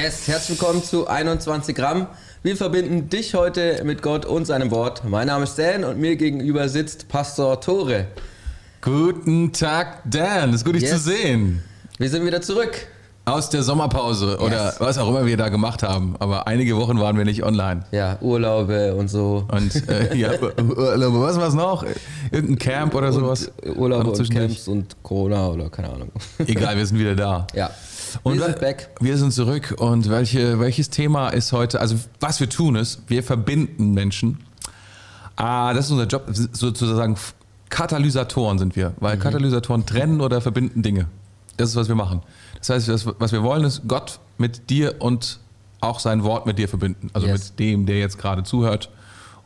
Yes, herzlich willkommen zu 21 Gramm. Wir verbinden dich heute mit Gott und seinem Wort. Mein Name ist Dan und mir gegenüber sitzt Pastor Tore. Guten Tag, Dan. Es ist gut, dich Yes. zu sehen. Wir sind wieder zurück. Aus der Sommerpause oder Yes. was auch immer wir da gemacht haben. Aber einige Wochen waren wir nicht online. Ja, Urlaube und so. Und äh, ja, Urlaube, was war's noch? Irgendein Camp oder sowas? Und Urlaube und. Camps und Corona oder keine Ahnung. Egal, wir sind wieder da. Ja. Und wir sind back. Wir sind zurück. Und welche, welches Thema ist heute? Also, was wir tun ist, wir verbinden Menschen. Ah, das ist unser Job. Sozusagen Katalysatoren sind wir. Weil Katalysatoren trennen oder verbinden Dinge. Das ist, was wir machen. Das heißt, das, was wir wollen, ist Gott mit dir und auch sein Wort mit dir verbinden. Also Yes. mit dem, der jetzt gerade zuhört.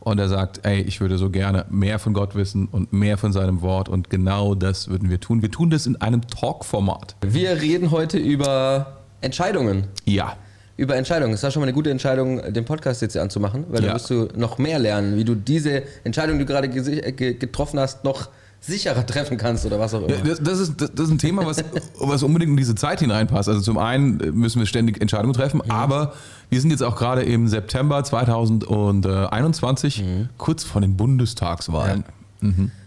Und er sagt, ey, ich würde so gerne mehr von Gott wissen und mehr von seinem Wort. Und genau das würden wir tun. Wir tun das in einem Talk-Format. Wir reden heute über Entscheidungen. Ja. Über Entscheidungen. Es war schon mal eine gute Entscheidung, den Podcast jetzt hier anzumachen, weil Ja. dann wirst du noch mehr lernen, wie du diese Entscheidung, die du gerade äh, ge- getroffen hast, noch sicherer treffen kannst oder was auch immer. Ja, das, das, ist, das, das ist ein Thema, was, was unbedingt in diese Zeit hineinpasst. Also zum einen müssen wir ständig Entscheidungen treffen, aber wir sind jetzt auch gerade im September 2021, kurz vor den Bundestagswahlen.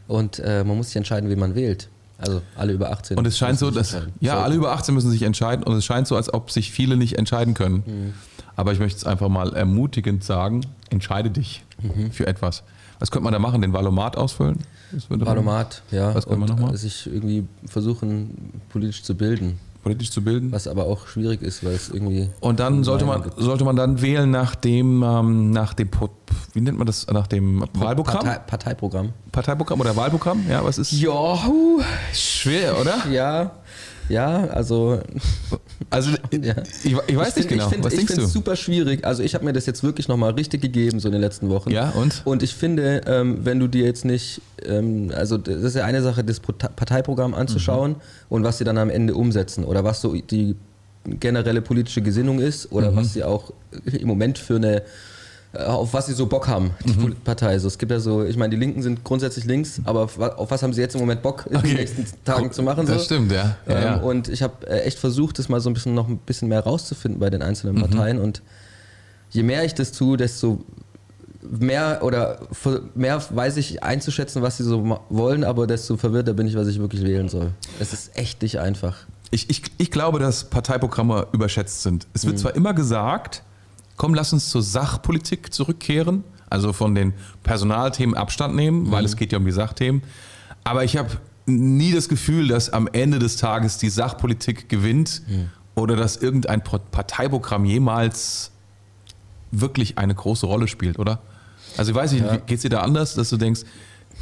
Und äh, man muss sich entscheiden, wie man wählt. Also alle über 18. Und es scheint so, müssen sich dass entscheiden. ja Sollten. alle über 18 müssen sich entscheiden und es scheint so, als ob sich viele nicht entscheiden können. Aber ich möchte es einfach mal ermutigend sagen: Entscheide dich für etwas. Was könnte man da machen? Den Valomat ausfüllen? Valomat, ja. Was können wir und noch mal? sich irgendwie versuchen, politisch zu bilden. Politisch zu bilden. Was aber auch schwierig ist, weil es irgendwie. Und dann sollte man, gibt. sollte man dann wählen nach dem, ähm, nach dem, wie nennt man das, nach dem Wahlprogramm? Partei, Parteiprogramm. Parteiprogramm oder Wahlprogramm? Ja, was ist Ja, schwer, oder? ja, ja, also Also Ja. ich, ich weiß ich nicht genau. Ich finde was denkst es du? super schwierig. Also ich habe mir das jetzt wirklich nochmal richtig gegeben, so in den letzten Wochen. Ja, und? Und ich finde, ähm, wenn du dir jetzt nicht, ähm, also das ist ja eine Sache, das Parteiprogramm anzuschauen Mhm. und was sie dann am Ende umsetzen oder was so die generelle politische Gesinnung ist oder Mhm. was sie auch im Moment für eine auf was sie so Bock haben, die Mhm. Partei. Also es gibt ja so, ich meine, die Linken sind grundsätzlich links, aber auf wa- auf was haben sie jetzt im Moment Bock in Okay. den nächsten Tagen zu machen? Das so? stimmt, ja. ja, Ähm, ja. Und ich habe äh, echt versucht, das mal so ein bisschen noch ein bisschen mehr rauszufinden bei den Mhm. einzelnen Parteien. Und je mehr ich das tue, desto mehr oder mehr weiß ich einzuschätzen, was sie so wollen, aber desto verwirrter bin ich, was ich wirklich wählen soll. Es ist echt nicht einfach. Ich, ich, ich glaube, dass Parteiprogramme überschätzt sind. Es wird Mhm. zwar immer gesagt, komm, lass uns zur Sachpolitik zurückkehren, also von den Personalthemen Abstand nehmen, weil Mhm. es geht ja um die Sachthemen. Aber ich habe nie das Gefühl, dass am Ende des Tages die Sachpolitik gewinnt Mhm. oder dass irgendein Pro- Parteiprogramm jemals wirklich eine große Rolle spielt, oder? Also ich weiß nicht, Ja. geht es dir da anders, dass du denkst,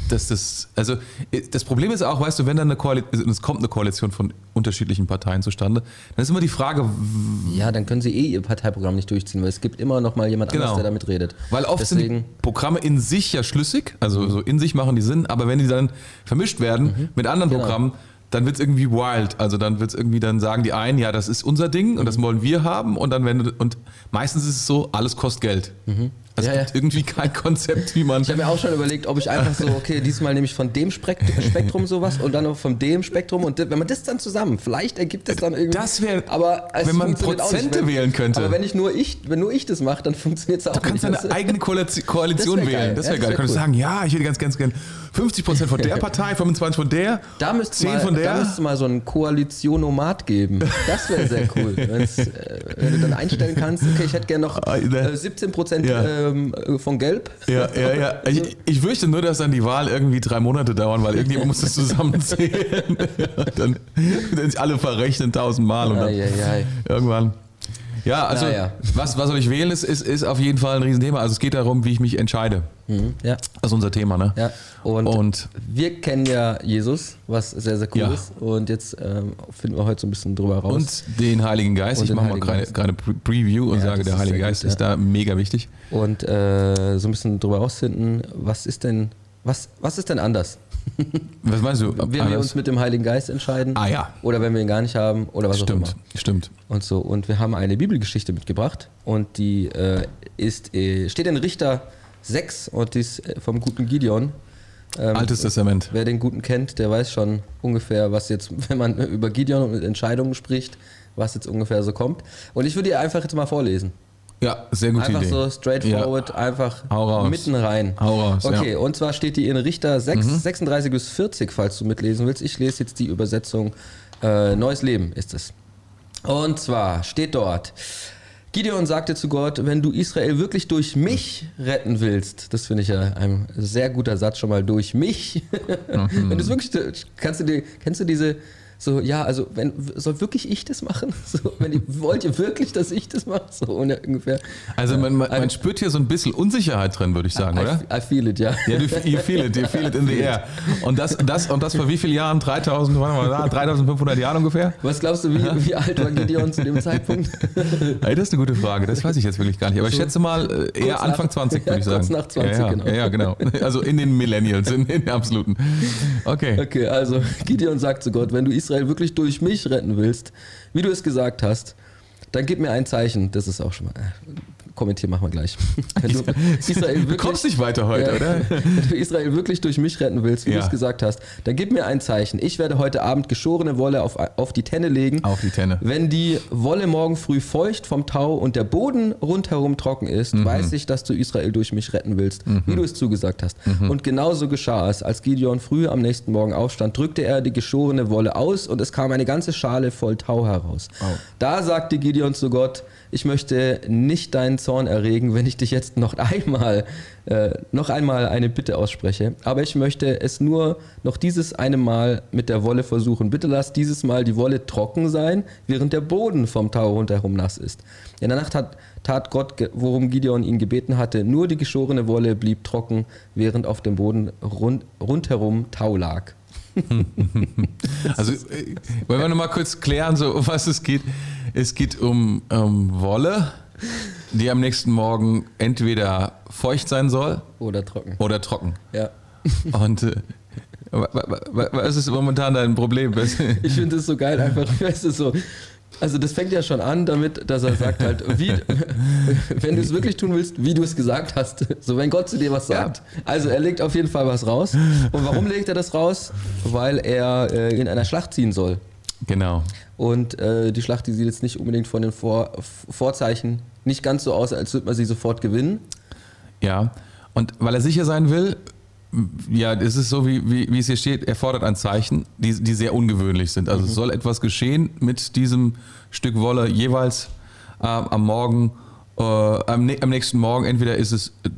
dass das, also das Problem ist auch, weißt du, wenn dann eine Koalition, es kommt eine Koalition von unterschiedlichen Parteien zustande, dann ist immer die Frage, Ja, dann können sie eh ihr Parteiprogramm nicht durchziehen, weil es gibt immer noch mal jemand Genau. anderes, der damit redet. weil oft Deswegen, sind die Programme in sich ja schlüssig, also so in sich machen die Sinn, aber wenn die dann vermischt werden mit anderen Genau. Programmen, dann wird es irgendwie wild. Also dann wird es irgendwie, dann sagen die einen, ja, das ist unser Ding und das wollen wir haben und dann wenn und meistens ist es so, alles kostet Geld. Also Ja, es gibt ja. irgendwie kein Konzept, wie man. ich habe mir auch schon überlegt, ob ich einfach so, okay, diesmal nehme ich von dem Spekt- Spektrum sowas und dann noch von dem Spektrum und wenn man das dann zusammen, vielleicht ergibt es dann irgendwie. Das wäre, aber wenn man. Prozente Wenn- wählen könnte. Aber wenn ich nur ich, wenn nur ich das mache, dann funktioniert es auch Du kannst nicht. deine eigene Koalition, Koalition wär geil. wählen. Das Ja, wäre das geil. Du könntest cool. sagen, ja, ich hätte ganz, ganz gern 50% von der Partei, 25% von der, Da müsste 10 mal, von der. Da müsste mal so ein Koalitionomat geben. Das wäre sehr cool. Äh, wenn du dann einstellen kannst, okay, ich hätte gerne noch Ah, äh, 17% Ja. Ähm, von Gelb. Ja, ja, ja. Ich, ich fürchte nur, dass dann die Wahl irgendwie drei Monate dauern, weil irgendjemand muss das zusammenzählen. dann, sich alle verrechnen tausendmal und dann Eieiei. irgendwann. Ja, also Naja. was, was soll ich wählen, ist, ist, ist auf jeden Fall ein Riesenthema. Also es geht darum, wie ich mich entscheide. Mhm, ja. Das ist unser Thema, ne? Ja, und, Und wir kennen ja Jesus, was sehr, sehr cool Ja. ist. Und jetzt ähm, finden wir heute so ein bisschen drüber raus. Und den Heiligen Geist. Und ich mache mal gerade Preview und Ja, sage, der Heilige Geist gut, ist da mega wichtig. Und äh, so ein bisschen drüber rausfinden, was ist denn, was, was ist denn anders? Was meinst du? Wenn wir Anders? uns mit dem Heiligen Geist entscheiden ah ja, oder wenn wir ihn gar nicht haben oder was auch immer. stimmt, stimmt. Und so. Und wir haben eine Bibelgeschichte mitgebracht und die äh, ist, äh, steht in Richter 6 und die ist äh, vom guten Gideon. Ähm, Altes Testament. Wer den Guten kennt, der weiß schon ungefähr, was jetzt, wenn man über Gideon und Entscheidungen spricht, was jetzt ungefähr so kommt. Und ich würde ihr einfach jetzt mal vorlesen. Ja, sehr gute Einfach Idee. so straightforward, einfach Hau raus. mitten rein. Hau raus, Okay, ja. Mhm. und zwar steht die in Richter 6, 36 bis 40, falls du mitlesen willst. Ich lese jetzt die Übersetzung äh, Neues Leben ist es. Und zwar steht dort, Gideon sagte zu Gott, wenn du Israel wirklich durch mich retten willst, das finde ich ja ein sehr guter Satz schon mal, durch mich. Mhm. wenn du es wirklich, kannst du dir, kennst du diese, so, ja, also, wenn, soll wirklich ich das machen? So, wenn ihr, wollt ihr wirklich, dass ich das mache? So ungefähr. Also man, man, man spürt hier so ein bisschen Unsicherheit drin, würde ich sagen, oder? I, I feel it, ja. Ja, du, you feel it, you feel it in the air. Und das, das, und das vor wie vielen Jahren? 3000, warte mal, da, 3500 Jahren ungefähr? Was glaubst du, wie, wie alt war Gideon zu dem Zeitpunkt? Ey, das ist eine gute Frage, das weiß ich jetzt wirklich gar nicht. Aber ich schätze mal äh, eher kurz Anfang nach- 20, würde ich sagen. kurz nach 20, ja, ja, genau. Ja, genau. Also in den Millennials, in den absoluten. Okay. Okay, also Gideon sagt zu Gott, wenn du Israel wirklich durch mich retten willst, wie du es gesagt hast, dann gib mir ein Zeichen. Das ist auch schon mal. Äh, kommentier, machen wir gleich. Wenn du Israel Du wirklich, kommst nicht weiter heute, Ja. oder? Wenn du Israel wirklich durch mich retten willst, wie Ja. du es gesagt hast, dann gib mir ein Zeichen. Ich werde heute Abend geschorene Wolle auf, auf die Tenne legen. Auf die Tenne. Wenn die Wolle morgen früh feucht vom Tau und der Boden rundherum trocken ist, Mhm. weiß ich, dass du Israel durch mich retten willst, wie du es zugesagt hast. Mhm. Und genauso geschah es. Als Gideon früh am nächsten Morgen aufstand, drückte er die geschorene Wolle aus und es kam eine ganze Schale voll Tau heraus. Oh. Da sagte Gideon zu Gott, ich möchte nicht deinen Zorn erregen, wenn ich dich jetzt noch einmal, äh, noch einmal eine Bitte ausspreche. Aber ich möchte es nur noch dieses eine Mal mit der Wolle versuchen. Bitte lass dieses Mal die Wolle trocken sein, während der Boden vom Tau rundherum nass ist. In der Nacht hat, tat Gott, worum Gideon ihn gebeten hatte. Nur die geschorene Wolle blieb trocken, während auf dem Boden rund, rundherum Tau lag. Also, äh, wollen wir nochmal kurz klären, so, um was es geht? Es geht um ähm, Wolle, die am nächsten Morgen entweder feucht sein soll Oder trocken. oder trocken. Ja. Und äh, wa- wa- wa- was ist momentan dein Problem? Ich finde es so geil, einfach, weißt du, so. Also das fängt ja schon an damit, dass er sagt halt, wie, wenn du es wirklich tun willst, wie du es gesagt hast. So, wenn Gott zu dir was sagt. Also er legt auf jeden Fall was raus. Und warum legt er das raus? Weil er äh, in einer Schlacht ziehen soll. Genau. Und äh, die Schlacht, die sieht jetzt nicht unbedingt von den Vor Vorzeichen nicht ganz so aus, als würde man sie sofort gewinnen. Ja. Und weil er sicher sein will, ja, es ist so, wie, wie, wie es hier steht, er fordert ein Zeichen, die, die sehr ungewöhnlich sind. Also es soll etwas geschehen mit diesem Stück Wolle jeweils äh, am Morgen, äh, am, am nächsten Morgen. Entweder ist es, äh,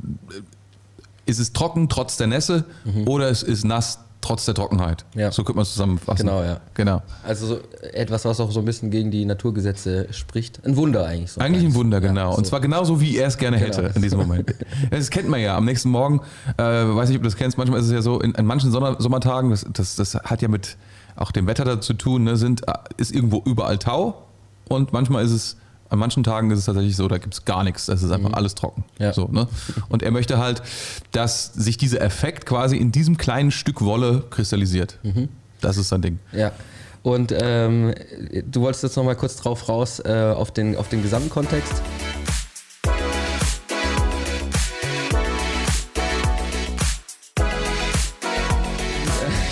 ist es trocken trotz der Nässe oder es ist nass trotz der Trockenheit. Ja. So könnte man es zusammenfassen. Genau, ja. Genau. Also so etwas, was auch so ein bisschen gegen die Naturgesetze spricht. Ein Wunder eigentlich. So Eigentlich ein Wunder, Ja, genau. Und so. zwar genauso, wie er es gerne hätte Genau. in diesem Moment. Das kennt man ja. Am nächsten Morgen, äh, weiß nicht, ob du das kennst, manchmal ist es ja so, in, in manchen Sommer, Sommertagen, das, das, das hat ja mit auch dem Wetter dazu tun, ne, sind, äh, ist irgendwo überall Tau und manchmal ist es, an manchen Tagen ist es tatsächlich so, da gibt es gar nichts, das ist einfach alles trocken. Mhm. Ja. So, ne? Und er möchte halt, dass sich dieser Effekt quasi in diesem kleinen Stück Wolle kristallisiert. Mhm. Das ist sein Ding. Ja. Und ähm, du wolltest jetzt noch mal kurz drauf raus äh, auf, den, auf den gesamten Kontext.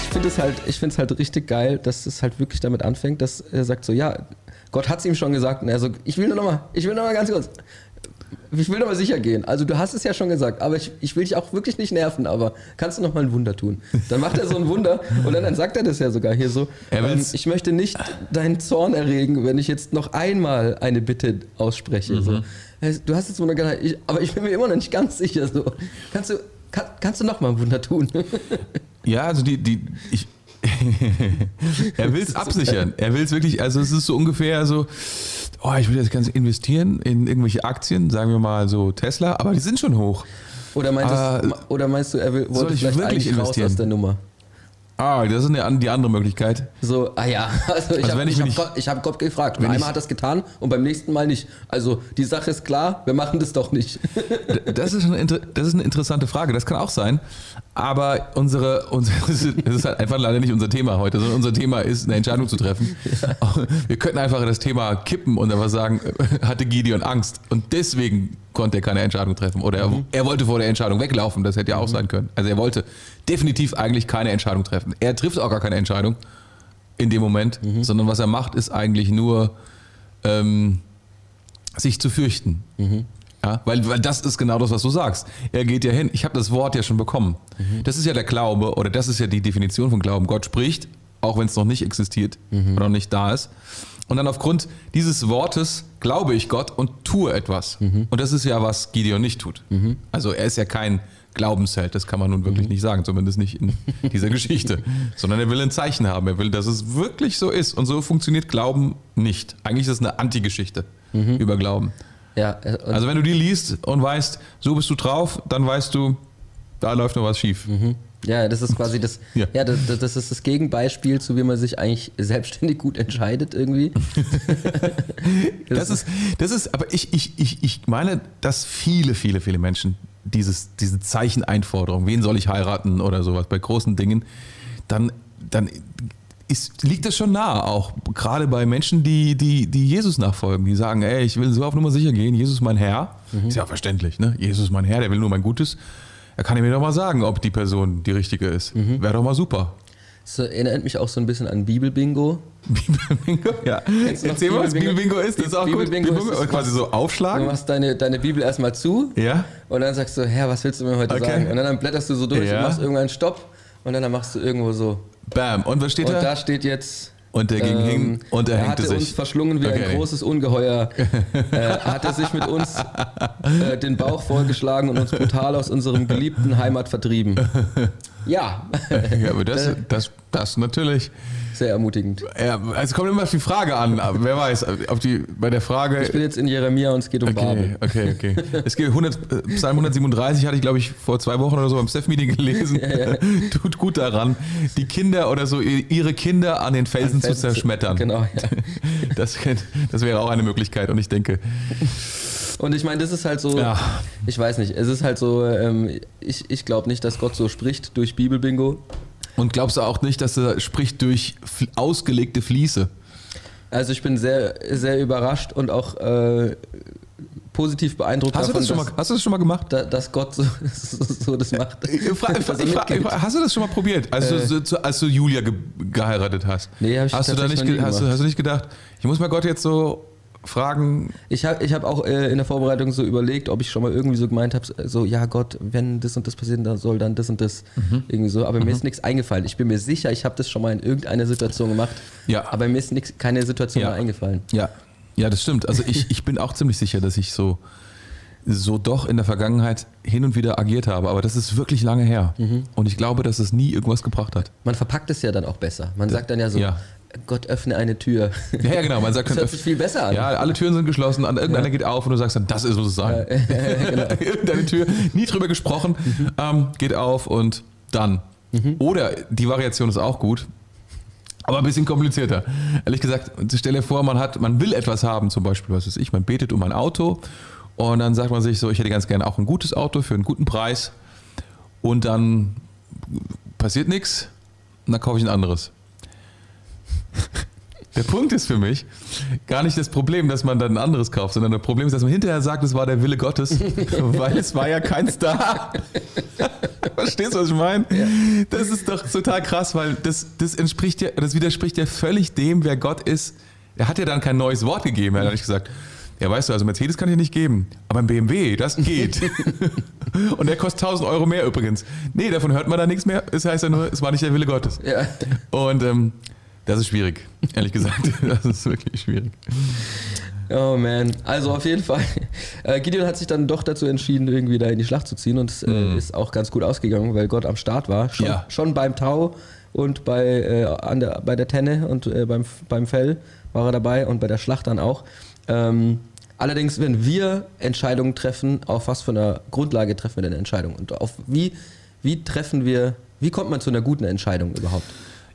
Ich finde es halt, ich finde es halt richtig geil, dass es halt wirklich damit anfängt, dass er sagt so, ja, Gott hat es ihm schon gesagt und er so, ich will nur noch mal, ich will noch mal ganz kurz, ich will noch mal sicher gehen. Also du hast es ja schon gesagt, aber ich, ich will dich auch wirklich nicht nerven, aber kannst du noch mal ein Wunder tun? Dann macht er so ein Wunder und dann, dann sagt er das ja sogar hier so, ähm, ich möchte nicht deinen Zorn erregen, wenn ich jetzt noch einmal eine Bitte ausspreche. So. Du hast jetzt Wunder ich, aber ich bin mir immer noch nicht ganz sicher. So. Kannst, du, kann, kannst du noch mal ein Wunder tun? Ja, also die, die, ich, er will es absichern. Er will es wirklich, also es ist so ungefähr so, oh, ich will jetzt ganz investieren in irgendwelche Aktien, sagen wir mal so Tesla, aber die sind schon hoch. Oder meinst, Ah, du, oder meinst du, er will, wollte ich vielleicht wirklich eigentlich raus investieren? aus der Nummer? Ah, das ist eine, die andere Möglichkeit. So, ah ja, also ich Also habe ich ich hab hab Gott gefragt. Einmal ich- hat es getan und beim nächsten Mal nicht. Also die Sache ist klar, wir machen das doch nicht. Das ist, eine, das ist eine interessante Frage, das kann auch sein. Aber unsere, unsere, das ist halt einfach leider nicht unser Thema heute, sondern unser Thema ist, eine Entscheidung zu treffen. Wir könnten einfach das Thema kippen und einfach sagen, hatte Gideon Angst. Und deswegen konnte er keine Entscheidung treffen. Oder er, er wollte vor der Entscheidung weglaufen, das hätte ja auch sein können. Also er wollte definitiv eigentlich keine Entscheidung treffen. Er trifft auch gar keine Entscheidung in dem Moment, sondern was er macht, ist eigentlich nur ähm, sich zu fürchten. Ja, weil, weil das ist genau das, was du sagst. Er geht ja hin. Ich habe das Wort ja schon bekommen. Das ist ja der Glaube oder das ist ja die Definition von Glauben. Gott spricht, auch wenn es noch nicht existiert oder noch nicht da ist. Und dann aufgrund dieses Wortes glaube ich Gott und tue etwas. Und das ist ja, was Gideon nicht tut. Also er ist ja kein Glaubensheld, das kann man nun wirklich nicht sagen, zumindest nicht in dieser Geschichte. Sondern er will ein Zeichen haben, er will, dass es wirklich so ist. Und so funktioniert Glauben nicht. Eigentlich ist es eine Antigeschichte über Glauben. Ja, äh, Also wenn du die liest und weißt, so bist du drauf, dann weißt du, da läuft noch was schief. Ja, das ist quasi das, Ja. ja. das, das ist das Gegenbeispiel zu wie man sich eigentlich selbstständig gut entscheidet irgendwie. Das ist, das ist, aber ich, ich, ich, ich meine, dass viele, viele, viele Menschen dieses, diese Zeicheneinforderung, wen soll ich heiraten oder sowas bei großen Dingen, dann, dann ist, liegt das schon nahe, auch gerade bei Menschen, die, die, die Jesus nachfolgen, die sagen, ey, ich will so auf Nummer sicher gehen, Jesus mein Herr. Ist ja verständlich, ne? Jesus mein Herr, der will nur mein Gutes. Er kann mir doch mal sagen, ob die Person die richtige ist. Wäre doch mal super. Das erinnert mich auch so ein bisschen an Bibelbingo. Bibelbingo? Ja. Du Erzähl mal, was Bibelbingo? Bibelbingo ist. Das ist auch gut. Bibelbingo ist quasi so Du aufschlagen. machst deine, deine Bibel erstmal zu Ja. und dann sagst du, Herr, was willst du mir heute Okay. sagen? Und dann, blätterst du so durch Ja. und machst irgendwann einen Stopp und dann, dann machst du irgendwo so. Bam. Und was steht Und da? da steht jetzt. Und er ging hin und er er hängte hatte uns sich. verschlungen wie Okay. ein großes Ungeheuer. äh, hat er sich mit uns äh, den Bauch vollgeschlagen und uns brutal aus unserem geliebten Heimat vertrieben. Ja, Ja, aber das, das, das natürlich. Sehr ermutigend. Ja, es kommt immer auf die Frage an. Aber wer weiß, auf die, bei der Frage. Ich bin jetzt in Jeremia und es geht um Okay, Babel. okay, okay. Es geht 100, äh, Psalm 137 hatte ich, glaube ich, vor zwei Wochen oder so beim Steph-Meeting gelesen. Tut gut daran, die Kinder oder so ihre Kinder an den Felsen, zu Felsen zu- zerschmettern. Genau, ja. Das, das wäre auch eine Möglichkeit. Und ich denke, Und ich meine, das ist halt so, Ja. ich weiß nicht, es ist halt so, ähm, ich, ich glaube nicht, dass Gott so spricht durch Bibelbingo. Und glaubst du auch nicht, dass er spricht durch ausgelegte Fließe? Also ich bin sehr, sehr überrascht und auch äh, positiv beeindruckt Hast du, davon, das schon mal, dass, hast du das schon mal gemacht? da, dass Gott so, so, so das macht. Ich ich er ich fra- mitgeht. hast du das schon mal probiert, als, Äh. du, so- als du Julia ge geheiratet hast? Nee, hab ich hast du da nicht, hast, du, hast du nicht gedacht, ich muss mal Gott jetzt so fragen, Ich habe ich hab auch äh, in der Vorbereitung so überlegt, ob ich schon mal irgendwie so gemeint habe, so, ja Gott, wenn das und das passiert, dann soll dann das und das Mhm. irgendwie so. Aber mir ist nichts eingefallen. Ich bin mir sicher, ich habe das schon mal in irgendeiner Situation gemacht. Ja. Aber mir ist nix, keine Situation Ja. mehr eingefallen. Ja, ja, das stimmt. Also ich, ich bin auch ziemlich sicher, dass ich so, so doch in der Vergangenheit hin und wieder agiert habe. Aber das ist wirklich lange her. Mhm. Und ich glaube, dass es nie irgendwas gebracht hat. Man verpackt es ja dann auch besser. Man sagt dann ja so, Ja. Gott öffne eine Tür. Ja, ja genau. Man sagt Das hört sich viel besser an. ja, alle Türen sind geschlossen, irgendeiner geht auf und du sagst dann, das ist, muss es sein. genau. Irgendeine Tür, nie drüber gesprochen, Mhm. ähm, geht auf und dann. Oder die Variation ist auch gut, aber ein bisschen komplizierter. Ehrlich gesagt, stell dir vor, man hat, man will etwas haben, zum Beispiel, was weiß ich, man betet um ein Auto und dann sagt man sich so, ich hätte ganz gerne auch ein gutes Auto für einen guten Preis und dann passiert nichts und dann kaufe ich ein anderes. Der Punkt ist für mich gar nicht das Problem, dass man dann ein anderes kauft, sondern das Problem ist, dass man hinterher sagt, es war der Wille Gottes, weil es war ja keins da. Verstehst du, was ich meine? Das ist doch total krass, weil das, das entspricht ja, das widerspricht ja völlig dem, wer Gott ist. Er hat ja dann kein neues Wort gegeben. Er hat nicht gesagt, ja, weißt du, also Mercedes kann ich nicht geben, aber ein BMW, das geht. Und der kostet 1000 Euro mehr übrigens. Nee, davon hört man da nichts mehr. Das heißt ja nur, es war nicht der Wille Gottes. Ja. Und ähm, das ist schwierig, ehrlich gesagt. Das ist wirklich schwierig. Oh man. Also auf jeden Fall. Äh, Gideon hat sich dann doch dazu entschieden, irgendwie da in die Schlacht zu ziehen und es äh, ist auch ganz gut ausgegangen, weil Gott am Start war. Schon, Mhm. Ja. schon beim Tau und bei, äh, an der, bei der Tenne und äh, beim, beim Fell war er dabei und bei der Schlacht dann auch. Ähm, allerdings, wenn wir Entscheidungen treffen, auf was für einer Grundlage treffen wir denn Entscheidungen? Und auf wie, wie treffen wir, wie kommt man zu einer guten Entscheidung überhaupt?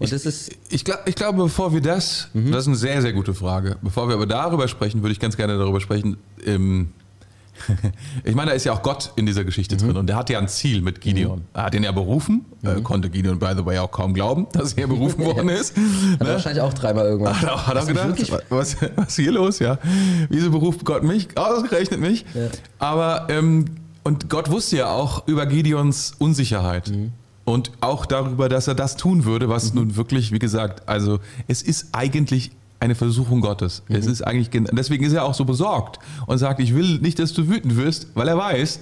Und das ist, Ich, glaub, ich glaube, bevor wir das, das ist eine sehr, sehr gute Frage. Bevor wir aber darüber sprechen, würde ich ganz gerne darüber sprechen, ähm, Ich meine, da ist ja auch Gott in dieser Geschichte drin und der hat ja ein Ziel mit Gideon. Er hat ihn ja berufen, äh, konnte Gideon, by the way, auch kaum glauben, dass er berufen worden ist. Hat Ne? wahrscheinlich auch dreimal irgendwann. Hat er, hat du gedacht, was, was ist hier los? Ja. Wieso beruft Gott mich? Ausgerechnet mich. Ja. Aber, ähm, und Gott wusste ja auch über Gideons Unsicherheit. Mhm. Und auch darüber, dass er das tun würde, was nun wirklich, wie gesagt, also es ist eigentlich eine Versuchung Gottes. Es Mhm. ist eigentlich, gen- deswegen ist er auch so besorgt und sagt, ich will nicht, dass du wütend wirst, weil er weiß,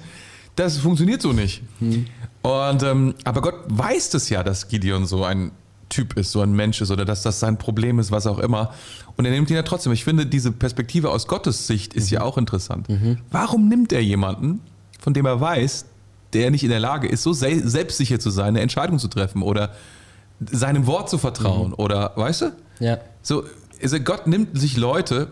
das funktioniert so nicht. Mhm. Und, ähm, aber Gott weiß das ja, dass Gideon so ein Typ ist, so ein Mensch ist oder dass das sein Problem ist, was auch immer. Und er nimmt ihn ja trotzdem. Ich finde, diese Perspektive aus Gottes Sicht ist ja auch interessant. Warum nimmt er jemanden, von dem er weiß, der nicht in der Lage ist, so sel selbstsicher zu sein, eine Entscheidung zu treffen oder seinem Wort zu vertrauen oder, weißt du? Ja. So, also Gott nimmt sich Leute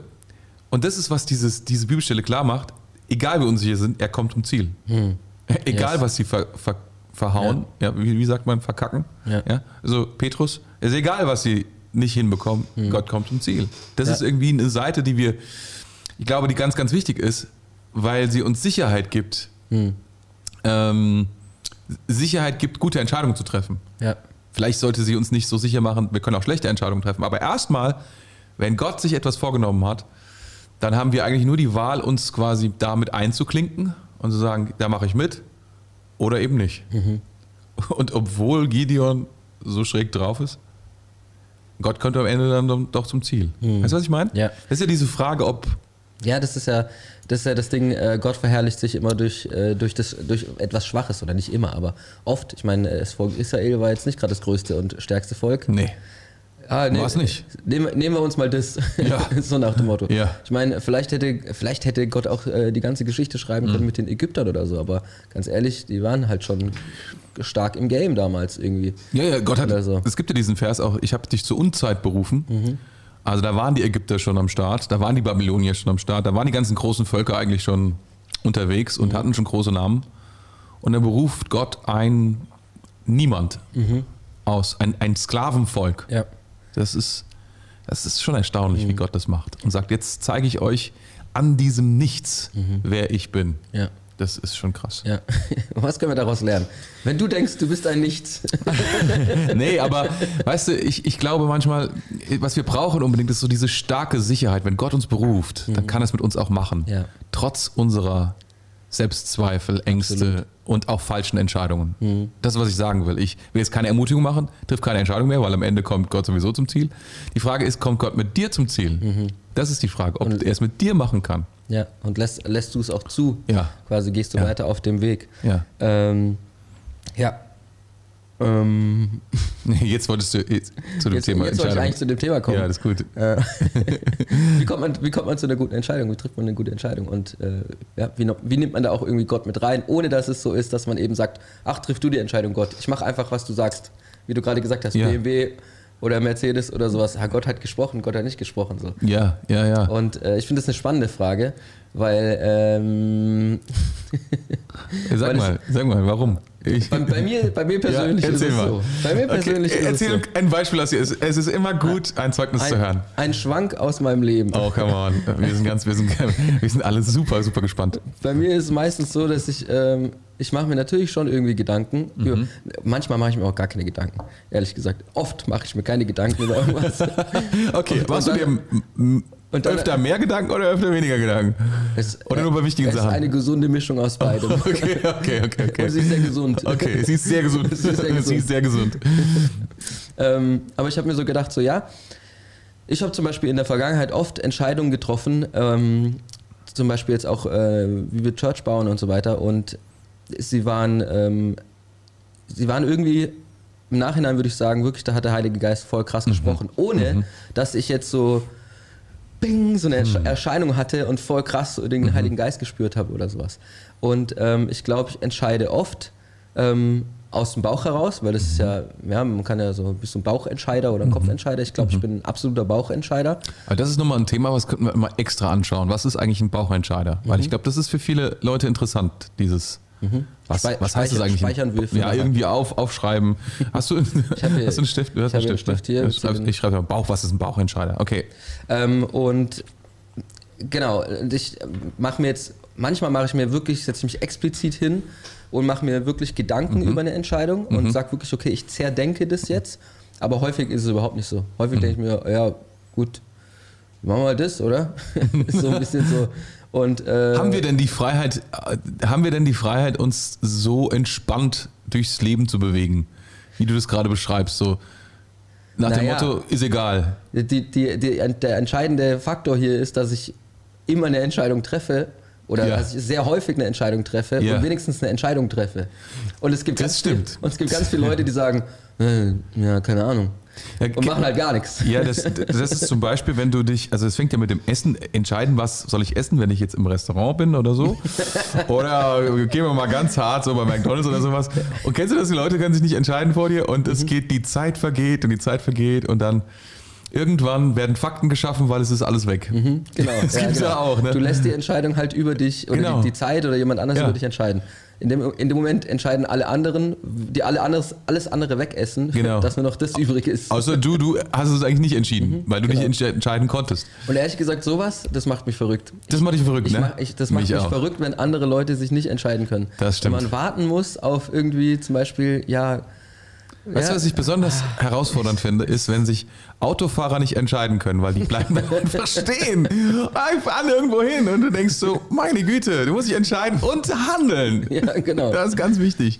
und das ist, was dieses, diese Bibelstelle klar macht, egal wie unsicher sind, er kommt zum Ziel. Egal, Yes. was sie ver, ver, verhauen, ja. wie, wie sagt man, verkacken. Ja. Also Petrus, ist egal, was sie nicht hinbekommen, Gott kommt zum Ziel. Das Ja. ist irgendwie eine Seite, die wir, ich glaube, die ganz, ganz wichtig ist, weil sie uns Sicherheit gibt. Ähm, Sicherheit gibt, gute Entscheidungen zu treffen. Ja. Vielleicht sollte sie uns nicht so sicher machen, wir können auch schlechte Entscheidungen treffen. Aber erstmal, wenn Gott sich etwas vorgenommen hat, dann haben wir eigentlich nur die Wahl, uns quasi damit einzuklinken und zu sagen, da mache ich mit oder eben nicht. Und obwohl Gideon so schräg drauf ist, Gott kommt am Ende dann doch- zum Ziel. Weißt du, was ich meine? Ja. Das ist ja diese Frage, ob Ja, das ist ja das, ist ja das Ding, äh, Gott verherrlicht sich immer durch, äh, durch, das, durch etwas Schwaches oder nicht immer, aber oft. Ich meine, das Volk Israel war jetzt nicht gerade das größte und stärkste Volk. Nee. Ah, War's nicht. Nehmen, nehmen wir uns mal das. Ja. so nach dem Motto. Ja. Ich meine, vielleicht hätte, vielleicht hätte Gott auch äh, die ganze Geschichte schreiben Mhm. können mit den Ägyptern oder so, aber ganz ehrlich, die waren halt schon stark im Game damals irgendwie. Ja, ja, Gott hat. So. Es gibt ja diesen Vers auch, ich habe dich zur Unzeit berufen. Also da waren die Ägypter schon am Start, da waren die Babylonier schon am Start, da waren die ganzen großen Völker eigentlich schon unterwegs und hatten schon große Namen. Und dann beruft Gott ein Niemand aus, ein, ein Sklavenvolk. Ja. Das ist, das ist schon erstaunlich, wie Gott das macht. Und sagt, jetzt zeige ich euch an diesem Nichts, wer ich bin. Ja. Das ist schon krass. Ja. Was können wir daraus lernen? Wenn du denkst, du bist ein Nichts. nee, aber weißt du, ich, ich glaube manchmal, was wir brauchen unbedingt, ist so diese starke Sicherheit. Wenn Gott uns beruft, dann kann er es mit uns auch machen. Ja. Trotz unserer Selbstzweifel, Ängste und auch falschen Entscheidungen. Das ist, was ich sagen will. Ich will jetzt keine Ermutigung machen, trifft keine Entscheidung mehr, weil am Ende kommt Gott sowieso zum Ziel. Die Frage ist, kommt Gott mit dir zum Ziel? Das ist die Frage, ob er es mit dir machen kann. Ja, und lässt, lässt du es auch zu. Ja. Quasi gehst du Ja. weiter auf dem Weg. Ja. Ähm, ja. Ähm, Jetzt wolltest du jetzt zu dem jetzt Thema jetzt wollte ich eigentlich zu dem Thema kommen. Ja, das ist gut. Äh, wie, kommt man, wie kommt man zu einer guten Entscheidung? Wie trifft man eine gute Entscheidung? Und äh, ja, wie, wie nimmt man da auch irgendwie Gott mit rein, ohne dass es so ist, dass man eben sagt, ach, triff du die Entscheidung, Gott. Ich mache einfach, was du sagst. Wie du gerade gesagt hast, Ja. BMW oder Mercedes oder sowas. Ja, Gott hat gesprochen, Gott hat nicht gesprochen. So. Ja, ja, ja. Und äh, ich finde das eine spannende Frage, weil ähm, Sag weil mal, sag mal, warum? Ich, bei, bei, mir, bei mir persönlich Ja, ist es mal. so. Bei mir persönlich okay, ist es erzähl so. ein Beispiel aus dir. Es, es ist immer gut, ein Zeugnis zu hören. Ein, ein Schwank aus meinem Leben. Oh, come on. Wir sind ganz, wir sind, wir sind alle super, super gespannt. Bei mir ist es meistens so, dass ich, ähm, ich mache mir natürlich schon irgendwie Gedanken. Mhm. Über, manchmal mache ich mir auch gar keine Gedanken, ehrlich gesagt. Oft mache ich mir keine Gedanken über irgendwas. Okay, Und- machst du und dir dann- m- m- und dann- öfter mehr Gedanken oder öfter weniger Gedanken? Es, Oder nur bei wichtigen es Sachen? ist eine gesunde Mischung aus beidem. Okay, okay, okay, okay. Und sie ist sehr gesund. Okay, sie ist sehr gesund. Sie ist sehr gesund. Sie ist sehr gesund. Ähm, aber ich habe mir so gedacht, so ja, ich habe zum Beispiel in der Vergangenheit oft Entscheidungen getroffen, ähm, zum Beispiel jetzt auch, äh, wie wir Church bauen und so weiter. Und sie waren, ähm, sie waren irgendwie im Nachhinein würde ich sagen, wirklich, da hat der Heilige Geist voll krass gesprochen, ohne dass ich jetzt so Bing, so eine Ersch- Erscheinung hatte und voll krass so den Heiligen Geist gespürt habe oder sowas. Und ähm, ich glaube, ich entscheide oft ähm, aus dem Bauch heraus, weil das ist ja, ja, man kann ja so, bist du ein Bauchentscheider oder ein Kopfentscheider. Ich glaube, ich bin ein absoluter Bauchentscheider. Aber das ist nochmal ein Thema, was könnten wir immer extra anschauen. Was ist eigentlich ein Bauchentscheider? Weil ich glaube, das ist für viele Leute interessant, dieses. Was, Spei- was heißt das speichern- eigentlich? speichern für ja, irgendwie auf, aufschreiben. Hast du, hab hier- hast du einen Stift? Du hast ich einen einen Stift, ne? Stift hier. Ja, schreib- Ich schreibe mal Bauch, was ist ein Bauchentscheider? Okay. Ähm, und genau, ich mache mir jetzt manchmal mache ich mir wirklich, setze ich mich explizit hin und mache mir wirklich Gedanken über eine Entscheidung und sage wirklich, okay, ich zerdenke das jetzt. Aber häufig ist es überhaupt nicht so. Häufig denke ich mir, ja, gut, machen wir mal das, oder? ist so ein bisschen so. Und, äh, Haben wir denn die Freiheit, äh, haben wir denn die Freiheit, uns so entspannt durchs Leben zu bewegen, wie du das gerade beschreibst? So nach dem Naja. Motto, ist egal. Die, die, die, der entscheidende Faktor hier ist, dass ich immer eine Entscheidung treffe oder Ja. dass ich sehr häufig eine Entscheidung treffe Ja. und wenigstens eine Entscheidung treffe. Und es gibt Das ganz stimmt. Viel, und es gibt ganz viele Leute, die sagen, äh, ja, keine Ahnung. Ja, Und machen halt gar nichts. Ja, das, das ist zum Beispiel, wenn du dich, also es fängt ja mit dem Essen, entscheiden, was soll ich essen, wenn ich jetzt im Restaurant bin oder so. Oder gehen wir mal ganz hart, so bei McDonalds oder sowas. Und kennst du das, die Leute können sich nicht entscheiden vor dir und es geht, die Zeit vergeht und die Zeit vergeht und dann irgendwann werden Fakten geschaffen, weil es ist alles weg. Genau. Das gibt's ja auch, ne? Du lässt die Entscheidung halt über dich oder Genau. die, die Zeit oder jemand anderes Ja. über dich entscheiden. In dem, in dem Moment entscheiden alle anderen, die alle anderes, alles andere wegessen, Genau. dass nur noch das übrig ist. Außer du, du hast es eigentlich nicht entschieden, weil du genau. nicht entsche- entscheiden konntest. Und ehrlich gesagt, sowas, das macht mich verrückt. Das macht dich verrückt, Ich ne? ich, das macht Mich mich, verrückt, wenn andere Leute sich nicht entscheiden können. Das stimmt. Wenn man warten muss auf irgendwie zum Beispiel, ja. Weißt ja, du, was ich besonders herausfordernd finde, ist, wenn sich Autofahrer nicht entscheiden können, weil die bleiben dann einfach stehen. Ich fahre irgendwo hin und du denkst so, meine Güte, du musst dich entscheiden und handeln. Ja, genau. Das ist ganz wichtig.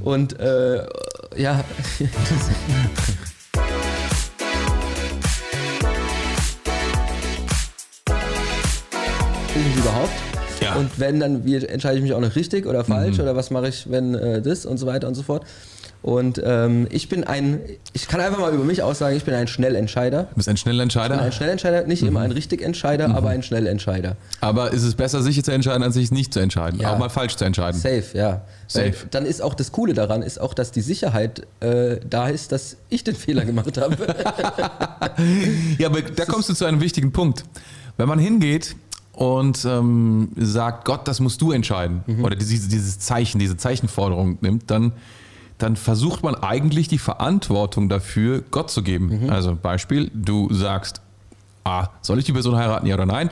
Und äh, ja, ich überhaupt. Ja. Und wenn, dann wie, entscheide ich mich auch noch richtig oder falsch oder was mache ich, wenn äh, das und so weiter und so fort. Und ähm, ich bin ein, ich kann einfach mal über mich aussagen, ich bin ein Schnellentscheider. Du bist ein Schnellentscheider. Ein Schnellentscheider, nicht immer ein Richtigentscheider, aber ein Schnellentscheider. Aber ist es besser, sich zu entscheiden, als sich nicht zu entscheiden? Ja. Auch mal falsch zu entscheiden. Safe, ja. Safe. Weil dann ist auch das Coole daran, ist auch, dass die Sicherheit äh, da ist, dass ich den Fehler gemacht habe. Ja, aber da kommst du zu einem wichtigen Punkt. Wenn man hingeht und ähm, sagt, Gott, das musst du entscheiden, oder dieses, dieses Zeichen, diese Zeichenforderung nimmt, dann, dann versucht man eigentlich die Verantwortung dafür Gott zu geben. Also Beispiel, du sagst, ah, soll ich die Person heiraten, ja oder nein?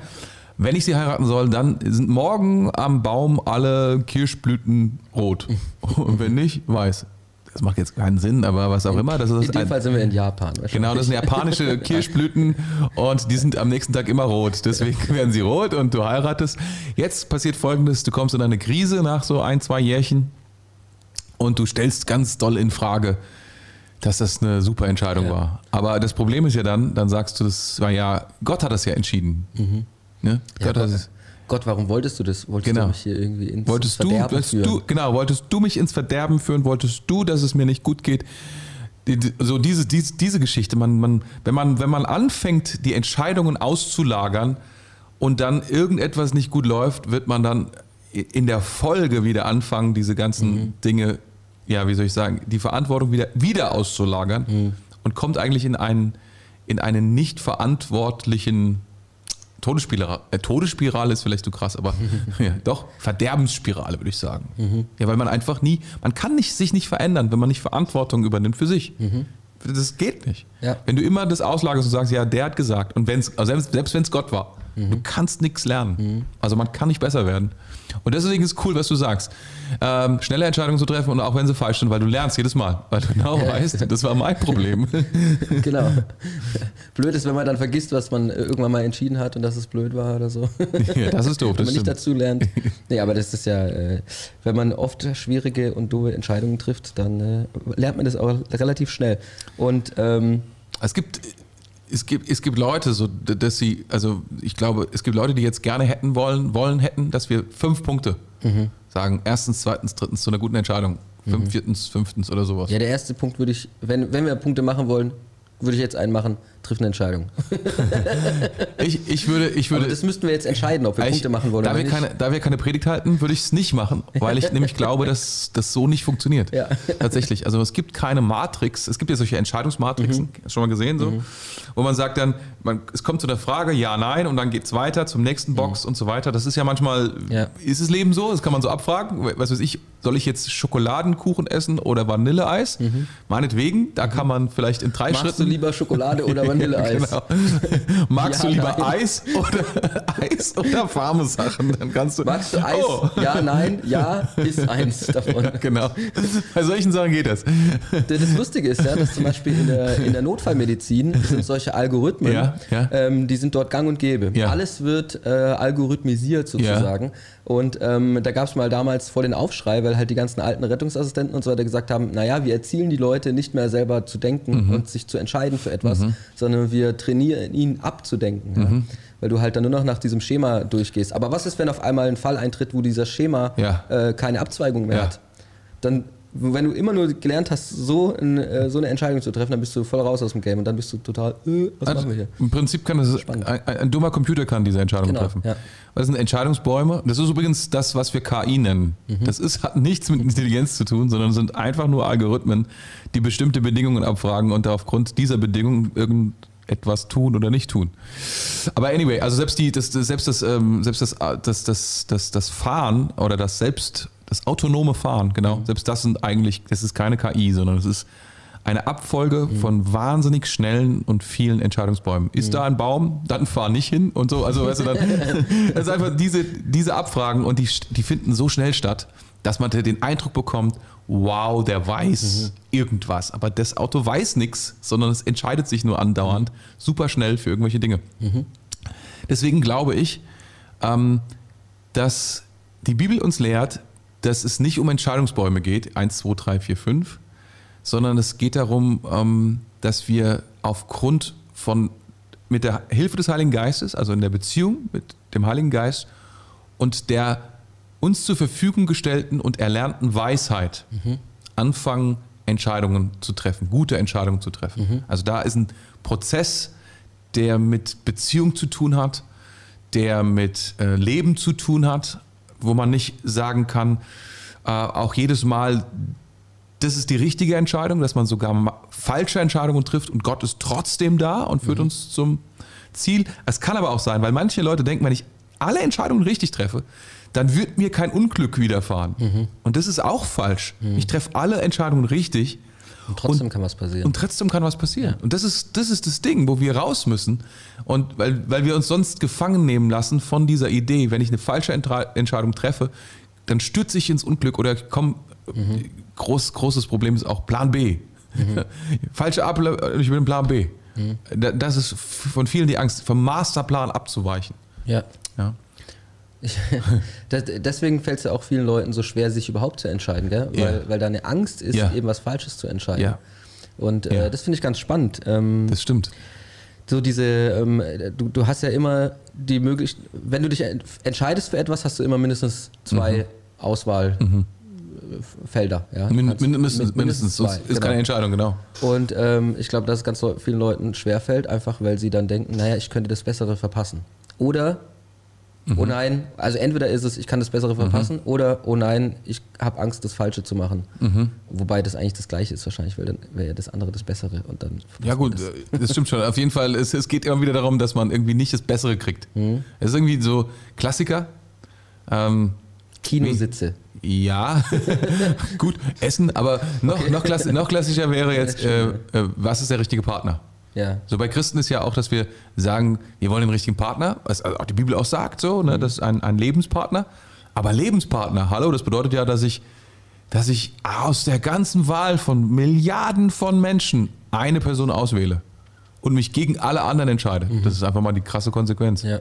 Wenn ich sie heiraten soll, dann sind morgen am Baum alle Kirschblüten rot. Und wenn nicht, weiß. Das macht jetzt keinen Sinn, aber was auch immer. Das ist In dem ein- Fall sind wir in Japan. Genau, das sind japanische Kirschblüten und die sind am nächsten Tag immer rot. Deswegen werden sie rot und du heiratest. Jetzt passiert folgendes: Du kommst in eine Krise nach so ein, zwei Jährchen und du stellst ganz doll in Frage, dass das eine super Entscheidung Ja. war. Aber das Problem ist ja dann, dann sagst du, das war ja, Gott hat das ja entschieden. Ne? Ja, Gott Gott. Gott, warum wolltest du das? Wolltest Genau. du mich hier irgendwie ins Wolltest du, Verderben wolltest führen? du, genau, wolltest du mich ins Verderben führen? Wolltest du, dass es mir nicht gut geht? Die- die- So diese, diese, diese Geschichte, man, man, wenn, man, wenn man anfängt, die Entscheidungen auszulagern und dann irgendetwas nicht gut läuft, wird man dann in der Folge wieder anfangen, diese ganzen Mhm. Dinge, ja, wie soll ich sagen, die Verantwortung wieder, wieder auszulagern Mhm. und kommt eigentlich in einen, in einen nicht verantwortlichen Todesspirale, äh, Todesspirale ist vielleicht zu krass, aber ja, doch, Verderbensspirale würde ich sagen. Mhm. Ja, weil man einfach nie, man kann nicht, sich nicht verändern, wenn man nicht Verantwortung übernimmt für sich. Das geht nicht. Mhm. Ja. Wenn du immer das auslagerst und sagst, ja, der hat gesagt, und wenn's, also selbst, selbst wenn es Gott war, Mhm. du kannst nichts lernen. Also man kann nicht besser werden. Und deswegen ist cool, was du sagst. Ähm, schnelle Entscheidungen zu treffen und auch wenn sie falsch sind, weil du lernst jedes Mal, weil du genau weißt, das war mein Problem. genau. Blöd ist, wenn man dann vergisst, was man irgendwann mal entschieden hat und dass es blöd war oder so. ja, das ist doof, wenn man nicht dazu lernt. Nee, aber das ist ja, äh, wenn man oft schwierige und doofe Entscheidungen trifft, dann äh, lernt man das auch relativ schnell. Und ähm, Es gibt, es gibt, es gibt Leute, so, dass sie, also ich glaube, es gibt Leute, die jetzt gerne hätten wollen, wollen hätten, dass wir fünf Punkte sagen. Erstens, zweitens, drittens zu einer guten Entscheidung. Fünf, viertens, fünftens oder sowas. ja, der erste Punkt würde ich, wenn, wenn wir Punkte machen wollen, würde ich jetzt einen machen, trifft eine Entscheidung. Ich, ich würde, ich Aber würde. das müssten wir jetzt entscheiden, ob wir ich, Punkte machen wollen da, oder wir nicht. keine, da wir keine Predigt halten, würde ich es nicht machen, weil ich nämlich glaube, dass das so nicht funktioniert. Ja. Tatsächlich. Also es gibt keine Matrix. Es gibt ja solche Entscheidungsmatrixen, Mhm. schon mal gesehen, so, wo man sagt dann, man, es kommt zu der Frage, ja, nein, und dann geht es weiter zum nächsten Box und so weiter. Das ist ja manchmal, Mhm. Ja. ist das Leben so? Das kann man so abfragen. Was weiß ich, soll ich jetzt Schokoladenkuchen essen oder Vanilleeis? Meinetwegen, da kann man vielleicht in drei Magst Schritten. du lieber Schokolade oder Vanilleeis? Genau. Magst Ja, du lieber nein. Eis oder Eis oder warme Sachen? Dann kannst du. Magst du Eis? Oh. Ja, nein, ja, ist eins davon. Genau. Bei solchen Sachen geht das. Das Lustige ist ja, dass zum Beispiel in der, in der Notfallmedizin sind solche Algorithmen, Ja, ja. Ähm, die sind dort gang und gäbe. Ja. Alles wird äh, algorithmisiert sozusagen. Und ähm, da gab es mal damals vor den Aufschrei, weil halt die ganzen alten Rettungsassistenten und so weiter gesagt haben, naja, wir erzielen die Leute nicht mehr selber zu denken Mhm. und sich zu entscheiden für etwas, sondern wir trainieren ihn abzudenken. Mhm. Ja? Weil du halt dann nur noch nach diesem Schema durchgehst. Aber was ist, wenn auf einmal ein Fall eintritt, wo dieser Schema Ja. äh, keine Abzweigung mehr Ja. hat? Dann, wenn du immer nur gelernt hast, so, ein, äh, so eine Entscheidung zu treffen, dann bist du voll raus aus dem Game und dann bist du total, äh, was machen wir hier? Im Prinzip kann das ein, ein, dummer Computer kann diese Entscheidung Genau, treffen. ja. Das sind Entscheidungsbäume. Das ist übrigens das, was wir KI nennen. Mhm. Das ist, hat nichts mit Intelligenz zu tun, sondern sind einfach nur Algorithmen, die bestimmte Bedingungen abfragen und aufgrund dieser Bedingungen irgendetwas tun oder nicht tun. Aber anyway, also selbst die, das, das, selbst das, ähm, selbst das, das, das, das, das Fahren oder das selbst, das autonome Fahren, genau, Mhm. selbst das sind eigentlich, das ist keine KI, sondern es ist eine Abfolge von wahnsinnig schnellen und vielen Entscheidungsbäumen. Ist da ein Baum, dann fahr nicht hin und so. Also weißt du, dann, das ist einfach diese, diese Abfragen und die, die finden so schnell statt, dass man den Eindruck bekommt, wow, der weiß irgendwas. Aber das Auto weiß nichts, sondern es entscheidet sich nur andauernd super schnell für irgendwelche Dinge. Deswegen glaube ich, ähm, dass die Bibel uns lehrt, dass es nicht um Entscheidungsbäume geht, 1, 2, 3, 4, 5, sondern es geht darum, ähm, dass wir aufgrund von, mit der Hilfe des Heiligen Geistes, also in der Beziehung mit dem Heiligen Geist und der uns zur Verfügung gestellten und erlernten Weisheit anfangen, Entscheidungen zu treffen, gute Entscheidungen zu treffen. Also da ist ein Prozess, der mit Beziehung zu tun hat, der mit äh, Leben zu tun hat, wo man nicht sagen kann, äh, auch jedes Mal, das ist die richtige Entscheidung, dass man sogar falsche Entscheidungen trifft und Gott ist trotzdem da und führt uns zum Ziel. Es kann aber auch sein, weil manche Leute denken, wenn ich alle Entscheidungen richtig treffe, dann wird mir kein Unglück widerfahren. Und das ist auch falsch. Ich treffe alle Entscheidungen richtig Und trotzdem kann was passieren. und trotzdem kann was passieren. Und das ist, das ist das Ding, wo wir raus müssen. Und weil, weil wir uns sonst gefangen nehmen lassen von dieser Idee, wenn ich eine falsche Entra Entscheidung treffe, dann stürze ich ins Unglück oder komme. Groß, großes Problem ist auch Plan B. Falsche A, ich einen Plan B. Da- Das ist von vielen die Angst, vom Masterplan abzuweichen. ja. Ja. Ich, das, deswegen fällt es ja auch vielen Leuten so schwer, sich überhaupt zu entscheiden, gell? Ja. Weil, weil da eine Angst ist, Ja. eben was Falsches zu entscheiden. Ja. Und äh, Ja. das finde ich ganz spannend. Ähm, Das stimmt. so diese, ähm, du, du hast ja immer die Möglichkeit, wenn du dich ent- entscheidest für etwas, hast du immer mindestens zwei Auswahlfelder. Ja? Du Mhm. Min, kannst- min, mindestens, mit- mindestens, sonst ist genau. keine Entscheidung, genau. Und ähm, ich glaube, dass es ganz vielen Leuten schwerfällt, einfach weil sie dann denken, naja, ich könnte das Bessere verpassen. Oder, Mhm. oh nein, also entweder ist es, ich kann das Bessere verpassen, oder, oh nein, ich habe Angst, das Falsche zu machen. Mhm. Wobei das eigentlich das Gleiche ist wahrscheinlich, weil dann wäre ja das andere das Bessere. Und dann Ja gut, das. äh, das stimmt schon. Auf jeden Fall, es, es geht immer wieder darum, dass man irgendwie nicht das Bessere kriegt. Mhm. Es ist irgendwie so Klassiker. Ähm, Kinositze. ja, gut, Essen, aber noch, noch, klass noch klassischer wäre jetzt, äh, äh, was ist der richtige Partner? Ja. So bei Christen ist ja auch, dass wir sagen, wir wollen den richtigen Partner, was auch die Bibel auch sagt, so, ne, das ist ein, ein Lebenspartner. Aber Lebenspartner, hallo, das bedeutet ja, dass ich, dass ich aus der ganzen Wahl von Milliarden von Menschen eine Person auswähle und mich gegen alle anderen entscheide. Das ist einfach mal die krasse Konsequenz. Ja.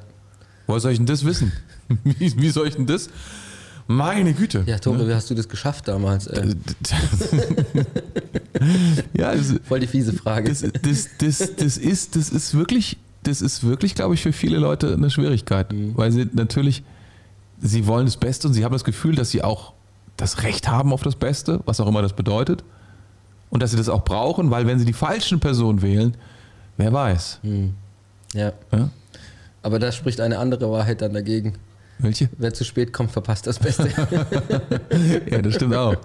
Woher soll ich denn das wissen? Wie, wie soll ich denn das? Meine Güte. Ja, Tore, wie hast du das geschafft damals? Äh, ja, es, voll die fiese Frage. das, das, das, das, ist, das ist wirklich, das ist wirklich, glaube ich, für viele Leute eine Schwierigkeit, weil sie natürlich, sie wollen das Beste und sie haben das Gefühl, dass sie auch das Recht haben auf das Beste, was auch immer das bedeutet, und dass sie das auch brauchen, weil wenn sie die falschen Personen wählen, wer weiß. ja. Ja? Aber da spricht eine andere Wahrheit dann dagegen. Welche? Wer zu spät kommt, verpasst das Beste. Ja, das stimmt auch.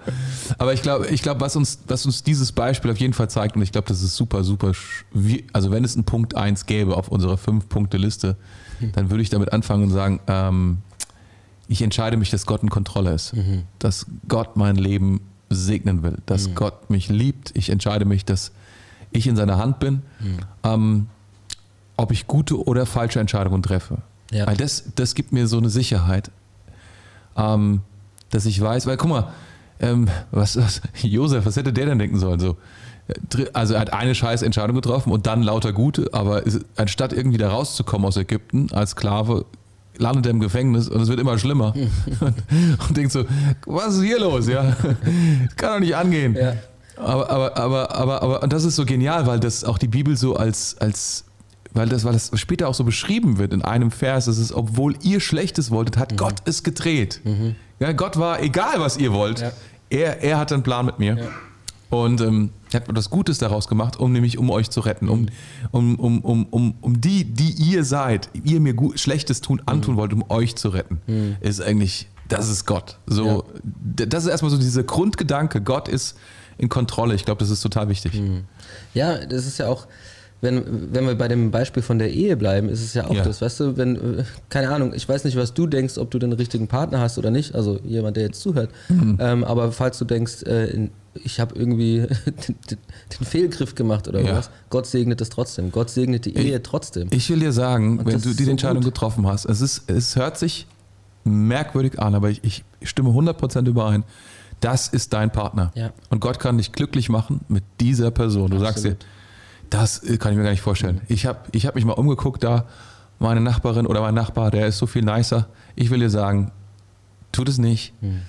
Aber ich glaube, ich glaube, was uns, was uns dieses Beispiel auf jeden Fall zeigt, und ich glaube, das ist super, super, also wenn es einen Punkt 1 gäbe auf unserer 5-Punkte-Liste, dann würde ich damit anfangen und sagen, ähm, ich entscheide mich, dass Gott in Kontrolle ist, Mhm. dass Gott mein Leben segnen will, dass Mhm. Gott mich liebt. Ich entscheide mich, dass ich in seiner Hand bin, Mhm. ähm, ob ich gute oder falsche Entscheidungen treffe. Ja. Weil das, das gibt mir so eine Sicherheit, ähm, dass ich weiß, weil guck mal, ähm, was, was, Josef, was hätte der denn denken sollen? So, also er hat eine scheiß Entscheidung getroffen und dann lauter gute, aber es- anstatt irgendwie da rauszukommen aus Ägypten als Sklave, landet er im Gefängnis und es wird immer schlimmer. und, und denkt so, was ist hier los? Ja, kann doch nicht angehen. Ja. Aber, aber, aber, aber, aber, und das ist so genial, weil das auch die Bibel so als, als weil das, weil das später auch so beschrieben wird in einem Vers, dass es, obwohl ihr Schlechtes wolltet, hat Gott es gedreht. Ja, Gott war egal, was ihr wollt. Ja. Er, er hat einen Plan mit mir. Und ähm, er hat etwas Gutes daraus gemacht, um nämlich um euch zu retten, um, um, um, um, um, um die, die ihr seid, ihr mir gut, Schlechtes tun, antun wollt, um euch zu retten. Ist eigentlich, das ist Gott. So, d- Das ist erstmal so dieser Grundgedanke, Gott ist in Kontrolle. Ich glaube, das ist total wichtig. Ja, das ist ja auch, wenn, wenn wir bei dem Beispiel von der Ehe bleiben, ist es ja auch Ja. das, weißt du, wenn, äh, keine Ahnung, ich weiß nicht, was du denkst, ob du den richtigen Partner hast oder nicht, also jemand, der jetzt zuhört, Mhm. ähm, aber falls du denkst, äh, ich habe irgendwie den, den, Fehlgriff gemacht oder Ja. was, Gott segnet es trotzdem, Gott segnet die Ehe trotzdem. Ich will dir sagen, Und wenn du die so Entscheidung gut. getroffen hast, es, ist, es hört sich merkwürdig an, aber ich, ich stimme 100% überein. Das ist dein Partner. Ja. Und Gott kann dich glücklich machen mit dieser Person. Du sagst dir, Absolut. Das äh, kann ich mir gar nicht vorstellen. Ich habe ich hab mich mal umgeguckt, da meine Nachbarin oder mein Nachbar, der ist so viel nicer. Ich will dir sagen, tut es nicht. Hm.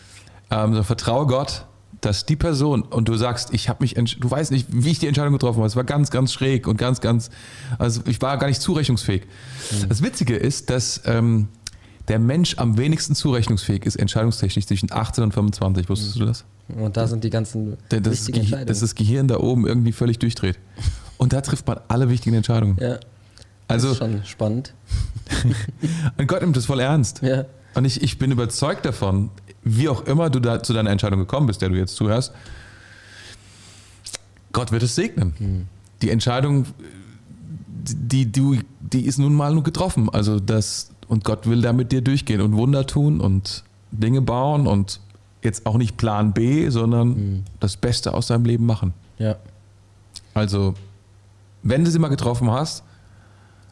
Ähm, so, vertraue Gott, dass die Person und du sagst, ich habe mich, du weißt nicht, wie ich die Entscheidung getroffen habe. Es war ganz, ganz schräg und ganz, ganz, also ich war gar nicht zurechnungsfähig. Hm. Das Witzige ist, dass ähm, der Mensch am wenigsten zurechnungsfähig ist, entscheidungstechnisch zwischen 18 und 25. Wusstest du das? Und da sind die ganzen Der- Das, wichtigen Ge- Entscheidungen. dass das Gehirn da oben irgendwie völlig durchdreht. Und da trifft man alle wichtigen Entscheidungen. ja, Also, das ist schon spannend. und Gott nimmt das voll ernst. Ja. Und ich, ich bin überzeugt davon, wie auch immer du da zu deiner Entscheidung gekommen bist, der du jetzt zuhörst, Gott wird es segnen. Die Entscheidung, die, die, die ist nun mal nur getroffen. Also das, und Gott will da mit dir durchgehen und Wunder tun und Dinge bauen und jetzt auch nicht Plan B, sondern das Beste aus deinem Leben machen. Ja. Also, wenn du sie mal getroffen hast,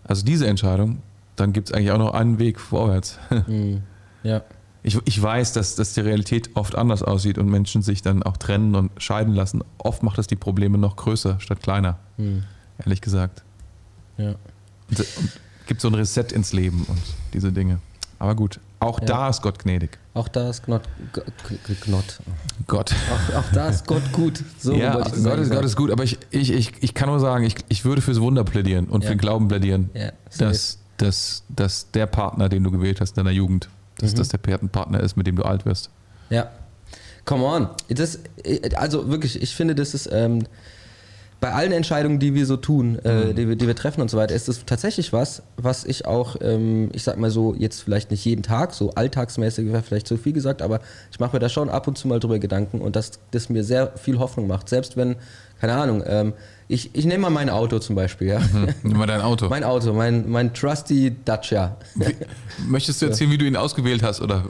also diese Entscheidung, dann gibt es eigentlich auch noch einen Weg vorwärts. Hm. Ja. Ich, ich weiß, dass, dass die Realität oft anders aussieht und Menschen sich dann auch trennen und scheiden lassen. Oft macht das die Probleme noch größer statt kleiner, Hm. ehrlich gesagt. Ja. Und, und gibt so ein Reset ins Leben und diese Dinge. Aber gut, auch Ja. da ist Gott gnädig. Auch da ist Gnott. Gnott. Gott. Auch, auch da ist Gott gut. So ja, wollte ich Gott, ist, Gott ist gut, aber ich, ich, ich, ich kann nur sagen, ich, ich würde fürs Wunder plädieren und Ja. für den Glauben plädieren, Ja, dass, dass, dass der Partner, den du gewählt hast in deiner Jugend, dass Mhm. das der Partner ist, mit dem du alt wirst. Ja. Come on. Das, also wirklich, ich finde, das ist ähm, bei allen Entscheidungen, die wir so tun, äh, die, wir, die wir treffen und so weiter, ist es tatsächlich was, was ich auch, ähm, ich sag mal so, jetzt vielleicht nicht jeden Tag, so alltagsmäßig wäre vielleicht zu viel gesagt, aber ich mache mir da schon ab und zu mal drüber Gedanken und dass das mir sehr viel Hoffnung macht. Selbst wenn, keine Ahnung, ähm, ich, ich nehme mal mein Auto zum Beispiel, ja. Nimm mal dein Auto. Mein Auto, mein, mein trusty Dacia. Möchtest du erzählen, wie du ihn ausgewählt hast oder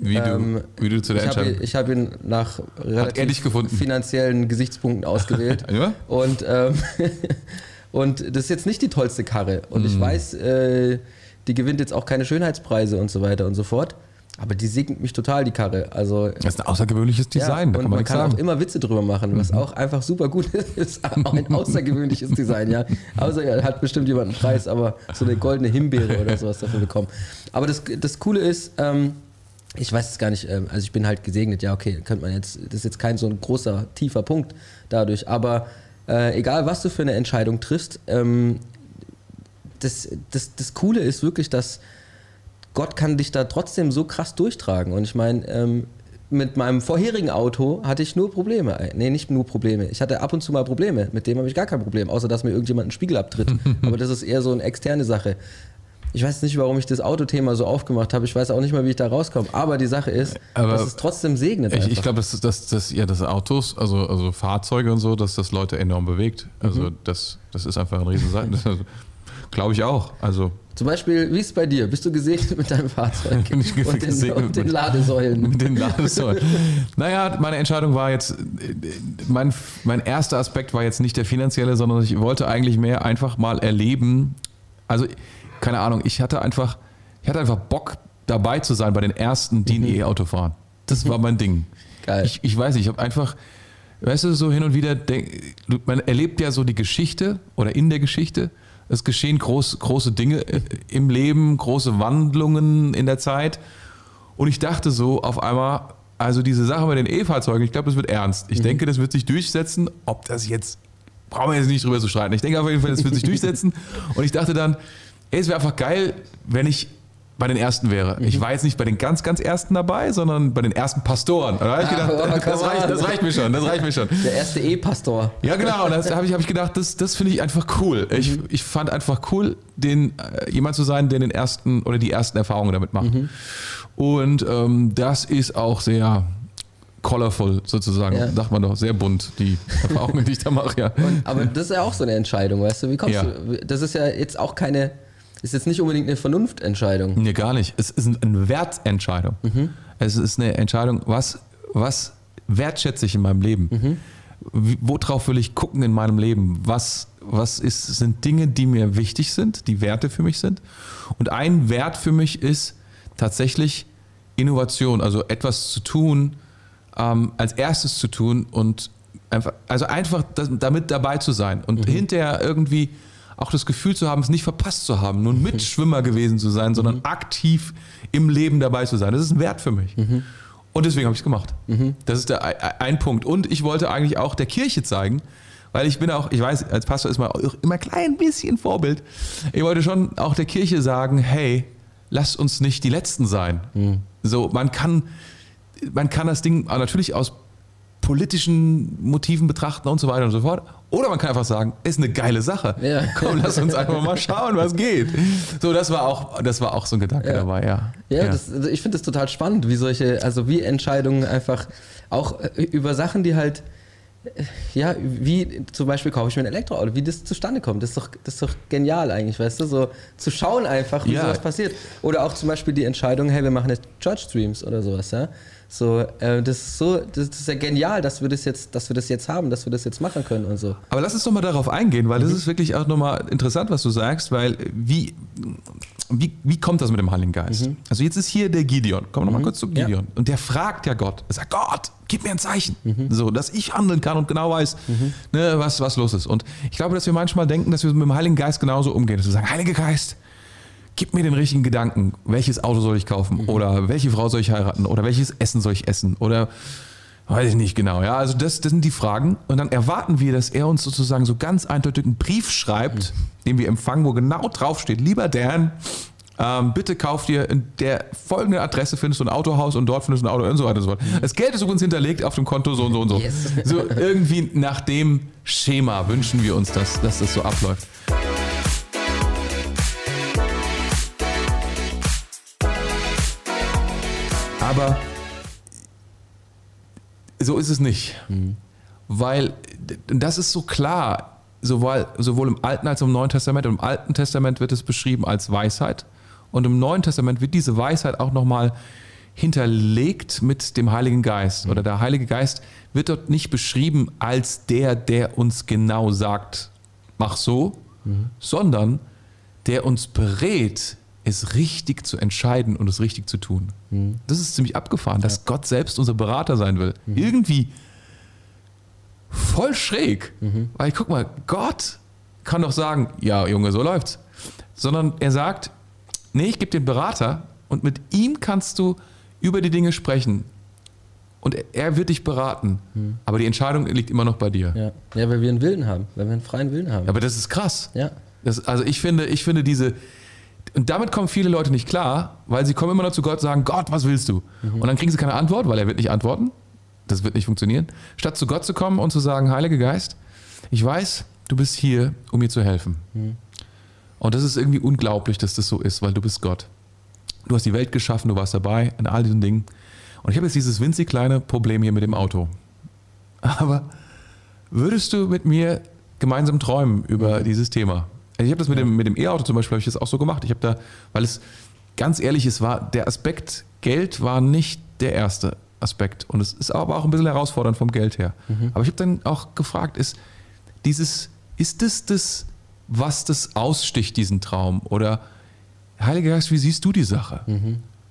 wie, Ähm, du, wie du zu der ich habe Entscheidung ich hab ihn nach relativ finanziellen Gesichtspunkten ausgewählt. Ja? Und, ähm, und das ist jetzt nicht die tollste Karre. Und Mhm. ich weiß, äh, die gewinnt jetzt auch keine Schönheitspreise und so weiter und so fort. Aber die segnet mich total, die Karre. Also, Das ist ein außergewöhnliches Design, ja, da und kann man man nichts kann sagen. Mhm. auch immer Witze drüber machen, was auch einfach super gut ist. Auch ein außergewöhnliches Design, ja. Außer er hat bestimmt jemand einen Preis, aber so eine goldene Himbeere oder sowas dafür bekommen. Aber das, das Coole ist, ähm, ich weiß es gar nicht, ähm, also ich bin halt gesegnet, ja, okay, könnte man jetzt, das ist jetzt kein so ein großer, tiefer Punkt dadurch, aber äh, egal was du für eine Entscheidung triffst, ähm, das, das, das Coole ist wirklich, dass Gott kann dich da trotzdem so krass durchtragen. Und ich meine, ähm, mit meinem vorherigen Auto hatte ich nur Probleme. Äh, Nee, nicht nur Probleme. Ich hatte ab und zu mal Probleme. Mit dem habe ich gar kein Problem, außer dass mir irgendjemand einen Spiegel abtritt. Aber das ist eher so eine externe Sache. Ich weiß nicht, warum ich das Autothema so aufgemacht habe. Ich weiß auch nicht mal, wie ich da rauskomme. Aber die Sache ist, Aber dass es trotzdem segnet. Ich, ich glaube, dass, dass, dass ja, das Autos, also, also Fahrzeuge und so, dass das Leute enorm bewegt. Also Mhm. das, das ist einfach ein Riesenseiten. Glaube ich auch. Also Zum Beispiel, wie ist es bei dir? Bist du gesegnet mit deinem Fahrzeug Bin ich und, den, gesegnet und den Ladesäulen? mit den Ladesäulen. naja, meine Entscheidung war jetzt, mein, mein erster Aspekt war jetzt nicht der finanzielle, sondern ich wollte eigentlich mehr einfach mal erleben. Also, keine Ahnung, ich hatte einfach, ich hatte einfach Bock dabei zu sein bei den ersten, die ein E-Auto fahren. Das war mein Ding. Geil. Ich, ich weiß nicht, ich habe einfach, weißt du, so hin und wieder, denk, man erlebt ja so die Geschichte oder in der Geschichte. Es geschehen groß, große Dinge äh, im Leben, große Wandlungen in der Zeit. Und ich dachte so auf einmal, also diese Sache mit den E-Fahrzeugen, ich glaube, das wird ernst. Ich denke, das wird sich durchsetzen. Ob das jetzt, brauchen wir jetzt nicht drüber zu streiten. Ich denke auf jeden Fall, das wird sich durchsetzen. Und ich dachte dann, ey, es wäre einfach geil, wenn ich bei den ersten wäre. Ich war jetzt nicht bei den ganz, ganz ersten dabei, sondern bei den ersten Pastoren. Da habe ich Ah, gedacht, aber das come reicht, das reicht mir schon, das reicht mir schon. Der erste E-Pastor. Ja, genau. Und das habe ich, hab ich gedacht, das, das finde ich einfach cool. Ich, ich fand einfach cool, den, äh, jemand zu sein, der den ersten oder die ersten Erfahrungen damit macht. Und ähm, das ist auch sehr colorful sozusagen, Ja. sagt man doch, sehr bunt, die Erfahrungen, die ich da mache, ja. Aber das ist ja auch so eine Entscheidung, weißt du? Wie kommst Ja. du? Das ist ja jetzt auch keine, ist jetzt nicht unbedingt eine Vernunftentscheidung. Nee, gar nicht. Es ist eine Wertentscheidung. Es ist eine Entscheidung, was, was wertschätze ich in meinem Leben? Wie, worauf will ich gucken in meinem Leben? Was, was ist, sind Dinge, die mir wichtig sind, die Werte für mich sind? Und ein Wert für mich ist tatsächlich Innovation, also etwas zu tun, ähm, als erstes zu tun und einfach, also einfach das, damit dabei zu sein und hinterher irgendwie auch das Gefühl zu haben, es nicht verpasst zu haben, nur ein Mitschwimmer gewesen zu sein, sondern aktiv im Leben dabei zu sein. Das ist ein Wert für mich. Und deswegen habe ich es gemacht. Das ist der, ein- Punkt. Und ich wollte eigentlich auch der Kirche zeigen, weil ich bin auch, ich weiß, als Pastor ist man auch immer ein klein bisschen Vorbild. Ich wollte schon auch der Kirche sagen, hey, lasst uns nicht die Letzten sein. So, man kann, man kann das Ding natürlich aus politischen Motiven betrachten und so weiter und so fort. Oder man kann einfach sagen, ist eine geile Sache. Ja. Komm, lass uns einfach mal schauen, was geht. So, das war auch, das war auch so ein Gedanke Ja. dabei, ja. Ja, Das, also ich finde das total spannend, wie solche, also wie Entscheidungen einfach auch äh, über Sachen, die halt, äh, ja, wie zum Beispiel kaufe ich mir ein Elektroauto, wie das zustande kommt. Das ist doch, das ist doch genial eigentlich, weißt du, so zu schauen einfach, wie Ja. sowas passiert. Oder auch zum Beispiel die Entscheidung, hey, wir machen jetzt Church Streams oder sowas, ja. So, äh, das ist so, das, das ist ja genial, dass wir das jetzt, dass wir das jetzt haben, dass wir das jetzt machen können und so. Aber lass uns doch mal darauf eingehen, weil das ist wirklich auch nochmal interessant, was du sagst, weil wie, wie, wie kommt das mit dem Heiligen Geist? Also jetzt ist hier der Gideon, kommen wir nochmal kurz zu Ja. Gideon. Und der fragt ja Gott, er sagt, Gott, gib mir ein Zeichen, so, dass ich handeln kann und genau weiß, ne, was, was los ist. Und ich glaube, dass wir manchmal denken, dass wir mit dem Heiligen Geist genauso umgehen, dass wir sagen, Heiliger Geist, gib mir den richtigen Gedanken. Welches Auto soll ich kaufen? Oder welche Frau soll ich heiraten? Oder welches Essen soll ich essen? Oder weiß ich nicht genau. Ja, also das, das sind die Fragen. Und dann erwarten wir, dass er uns sozusagen so ganz eindeutig einen Brief schreibt, den wir empfangen, wo genau draufsteht, lieber Dan, ähm, bitte kauf dir in der folgenden Adresse findest du ein Autohaus und dort findest du ein Auto und so weiter und so fort. Das Geld ist übrigens hinterlegt auf dem Konto so und so und so. Yes. So irgendwie nach dem Schema wünschen wir uns, dass, dass das so abläuft. Aber so ist es nicht. Weil d- das ist so klar, sowohl, sowohl im Alten als auch im Neuen Testament. Im Alten Testament wird es beschrieben als Weisheit und im Neuen Testament wird diese Weisheit auch nochmal hinterlegt mit dem Heiligen Geist. Oder der Heilige Geist wird dort nicht beschrieben als der, der uns genau sagt, mach so, sondern der uns berät, es richtig zu entscheiden und es richtig zu tun. Das ist ziemlich abgefahren, dass Gott selbst unser Berater sein will. Irgendwie voll schräg. Weil guck mal, Gott kann doch sagen, ja Junge, so läuft's. Sondern er sagt, nee, ich gebe den Berater und mit ihm kannst du über die Dinge sprechen. Und er- wird dich beraten. Aber die Entscheidung liegt immer noch bei dir. Ja. ja, weil wir einen Willen haben, weil wir einen freien Willen haben. Aber das ist krass. Ja. Das, also ich finde, ich finde diese, und damit kommen viele Leute nicht klar, weil sie kommen immer noch zu Gott und sagen, Gott, was willst du? Und dann kriegen sie keine Antwort, weil er wird nicht antworten. Das wird nicht funktionieren. Statt zu Gott zu kommen und zu sagen, Heiliger Geist, ich weiß, du bist hier, um mir zu helfen. Und das ist irgendwie unglaublich, dass das so ist, weil du bist Gott. Du hast die Welt geschaffen, du warst dabei in all diesen Dingen. Und ich habe jetzt dieses winzig kleine Problem hier mit dem Auto. Aber würdest du mit mir gemeinsam träumen über dieses Thema? Ich habe das mit dem mit dem E-Auto zum Beispiel, habe ich das auch so gemacht. Ich habe da, weil es ganz ehrlich, es war der Aspekt Geld war nicht der erste Aspekt und es ist aber auch ein bisschen herausfordernd vom Geld her. Aber ich habe dann auch gefragt, ist dieses ist das das was das aussticht diesen Traum oder Heiliger Geist, wie siehst du die Sache?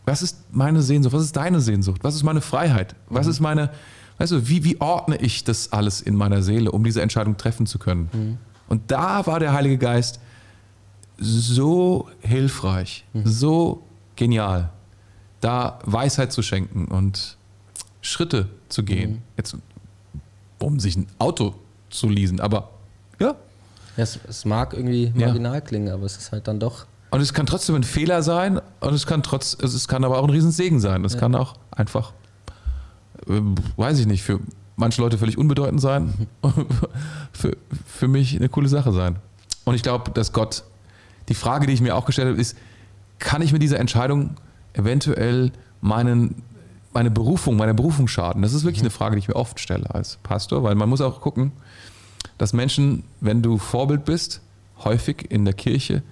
Was ist meine Sehnsucht? Was ist deine Sehnsucht? Was ist meine Freiheit? Was ist meine, weißt du, wie, wie ordne ich das alles in meiner Seele, um diese Entscheidung treffen zu können? Und da war der Heilige Geist so hilfreich, so genial, da Weisheit zu schenken und Schritte zu gehen. Jetzt, um sich ein Auto zu leasen, aber ja. Ja, es, es mag irgendwie Ja. marginal klingen, aber es ist halt dann doch. Und es kann trotzdem ein Fehler sein und es kann trotz, es kann aber auch ein Riesensegen sein. Es Ja. kann auch einfach, ähm, weiß ich nicht, für manche Leute völlig unbedeutend sein, für, für mich eine coole Sache sein. Und ich glaube, dass Gott, die Frage, die ich mir auch gestellt habe, ist, kann ich mit dieser Entscheidung eventuell meinen, meine Berufung, meine Berufung schaden? Das ist wirklich eine Frage, die ich mir oft stelle als Pastor, weil man muss auch gucken, dass Menschen, wenn du Vorbild bist, häufig in der Kirche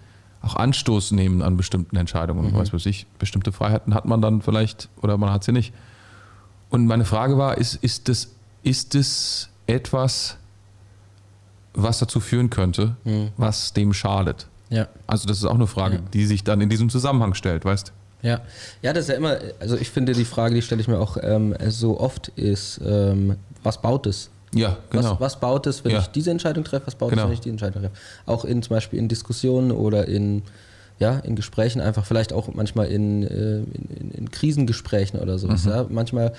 auch Anstoß nehmen an bestimmten Entscheidungen. Mhm. Weiß was ich, bestimmte Freiheiten hat man dann vielleicht oder man hat sie nicht. Und meine Frage war, ist, ist, das, ist das etwas, was dazu führen könnte, Mhm. was dem schadet? Ja. Also das ist auch eine Frage, Ja. die sich dann in diesem Zusammenhang stellt, weißt Ja. ja, das ist ja immer, also ich finde die Frage, die stelle ich mir auch ähm, so oft, ist, ähm, was baut es? Ja, genau. Was, was baut es, wenn Ja. ich diese Entscheidung treffe? Was baut Genau. es, wenn ich die Entscheidung treffe? Auch in zum Beispiel in Diskussionen oder in, ja, in Gesprächen, einfach vielleicht auch manchmal in, äh, in, in, in Krisengesprächen oder sowas. Mhm. Ja? Manchmal,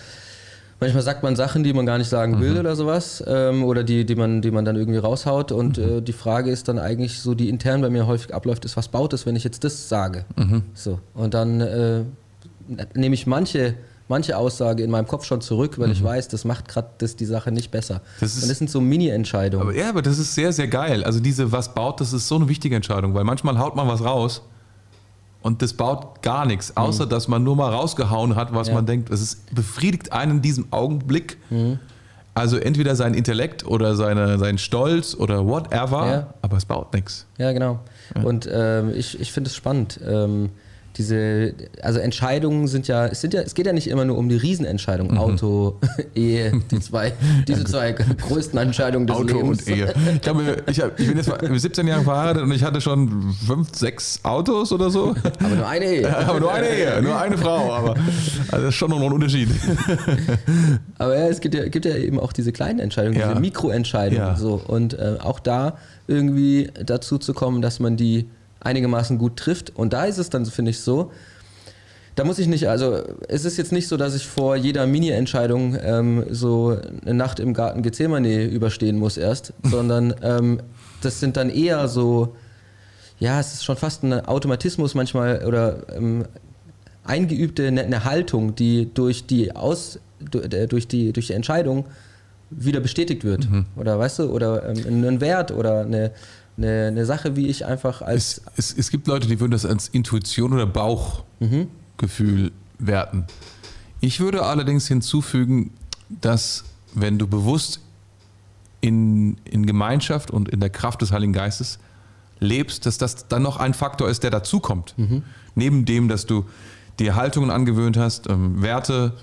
manchmal sagt man Sachen, die man gar nicht sagen Mhm. will oder sowas. Ähm, oder die, die, man, die man dann irgendwie raushaut. Und Mhm. äh, die Frage ist dann eigentlich so, die intern bei mir häufig abläuft, ist, was baut es, wenn ich jetzt das sage? Mhm. So. Und dann äh, nehme ich manche, manche Aussage in meinem Kopf schon zurück, weil ich weiß, das macht gerade das die Sache nicht besser. Mhm. Das ist- und das sind so Mini-Entscheidungen. Aber ja, aber das ist sehr, sehr geil. Also diese was baut, das ist so eine wichtige Entscheidung, weil manchmal haut man was raus und das baut gar nichts, außer dass man nur mal rausgehauen hat, was Ja. man denkt. Es befriedigt einen in diesem Augenblick. Also entweder sein Intellekt oder seine, sein Stolz oder whatever, Ja. aber es baut nichts. Ja, genau. Und ähm, ich, ich finde es spannend. Ähm, diese, also Entscheidungen sind ja, es sind ja, es geht ja nicht immer nur um die Riesenentscheidungen, Mhm. Auto, Ehe, die zwei, diese zwei größten Entscheidungen des Auto Lebens. und Ehe. Ich, glaube, ich, hab, ich bin jetzt mal 17 Jahre verheiratet und ich hatte schon fünf, sechs Autos oder so. Aber nur eine Ehe. Aber nur eine Ehe, nur eine Frau. Aber also das ist schon noch ein Unterschied. Aber ja, es gibt ja, gibt ja eben auch diese kleinen Entscheidungen, Ja. diese Mikroentscheidungen. Ja. So. Und äh, auch da irgendwie dazu zu kommen, dass man die einigermaßen gut trifft. Und da ist es dann, finde ich, so, da muss ich nicht, also es ist jetzt nicht so, dass ich vor jeder Mini-Entscheidung ähm, so eine Nacht im Garten Gethsemane überstehen muss erst, sondern ähm, das sind dann eher so, ja, es ist schon fast ein Automatismus manchmal oder ähm, eingeübte eine, eine Haltung, die durch die Aus, äh, durch die, durch die Entscheidung wieder bestätigt wird. Oder weißt du, oder ähm, ein Wert oder eine, eine, eine Sache, wie ich einfach als Es, es, es gibt Leute, die würden das als Intuition oder Bauchgefühl werten. Ich würde allerdings hinzufügen, dass wenn du bewusst in, in Gemeinschaft und in der Kraft des Heiligen Geistes lebst, dass das dann noch ein Faktor ist, der dazukommt. Neben dem, dass du dir Haltungen angewöhnt hast, ähm, Werte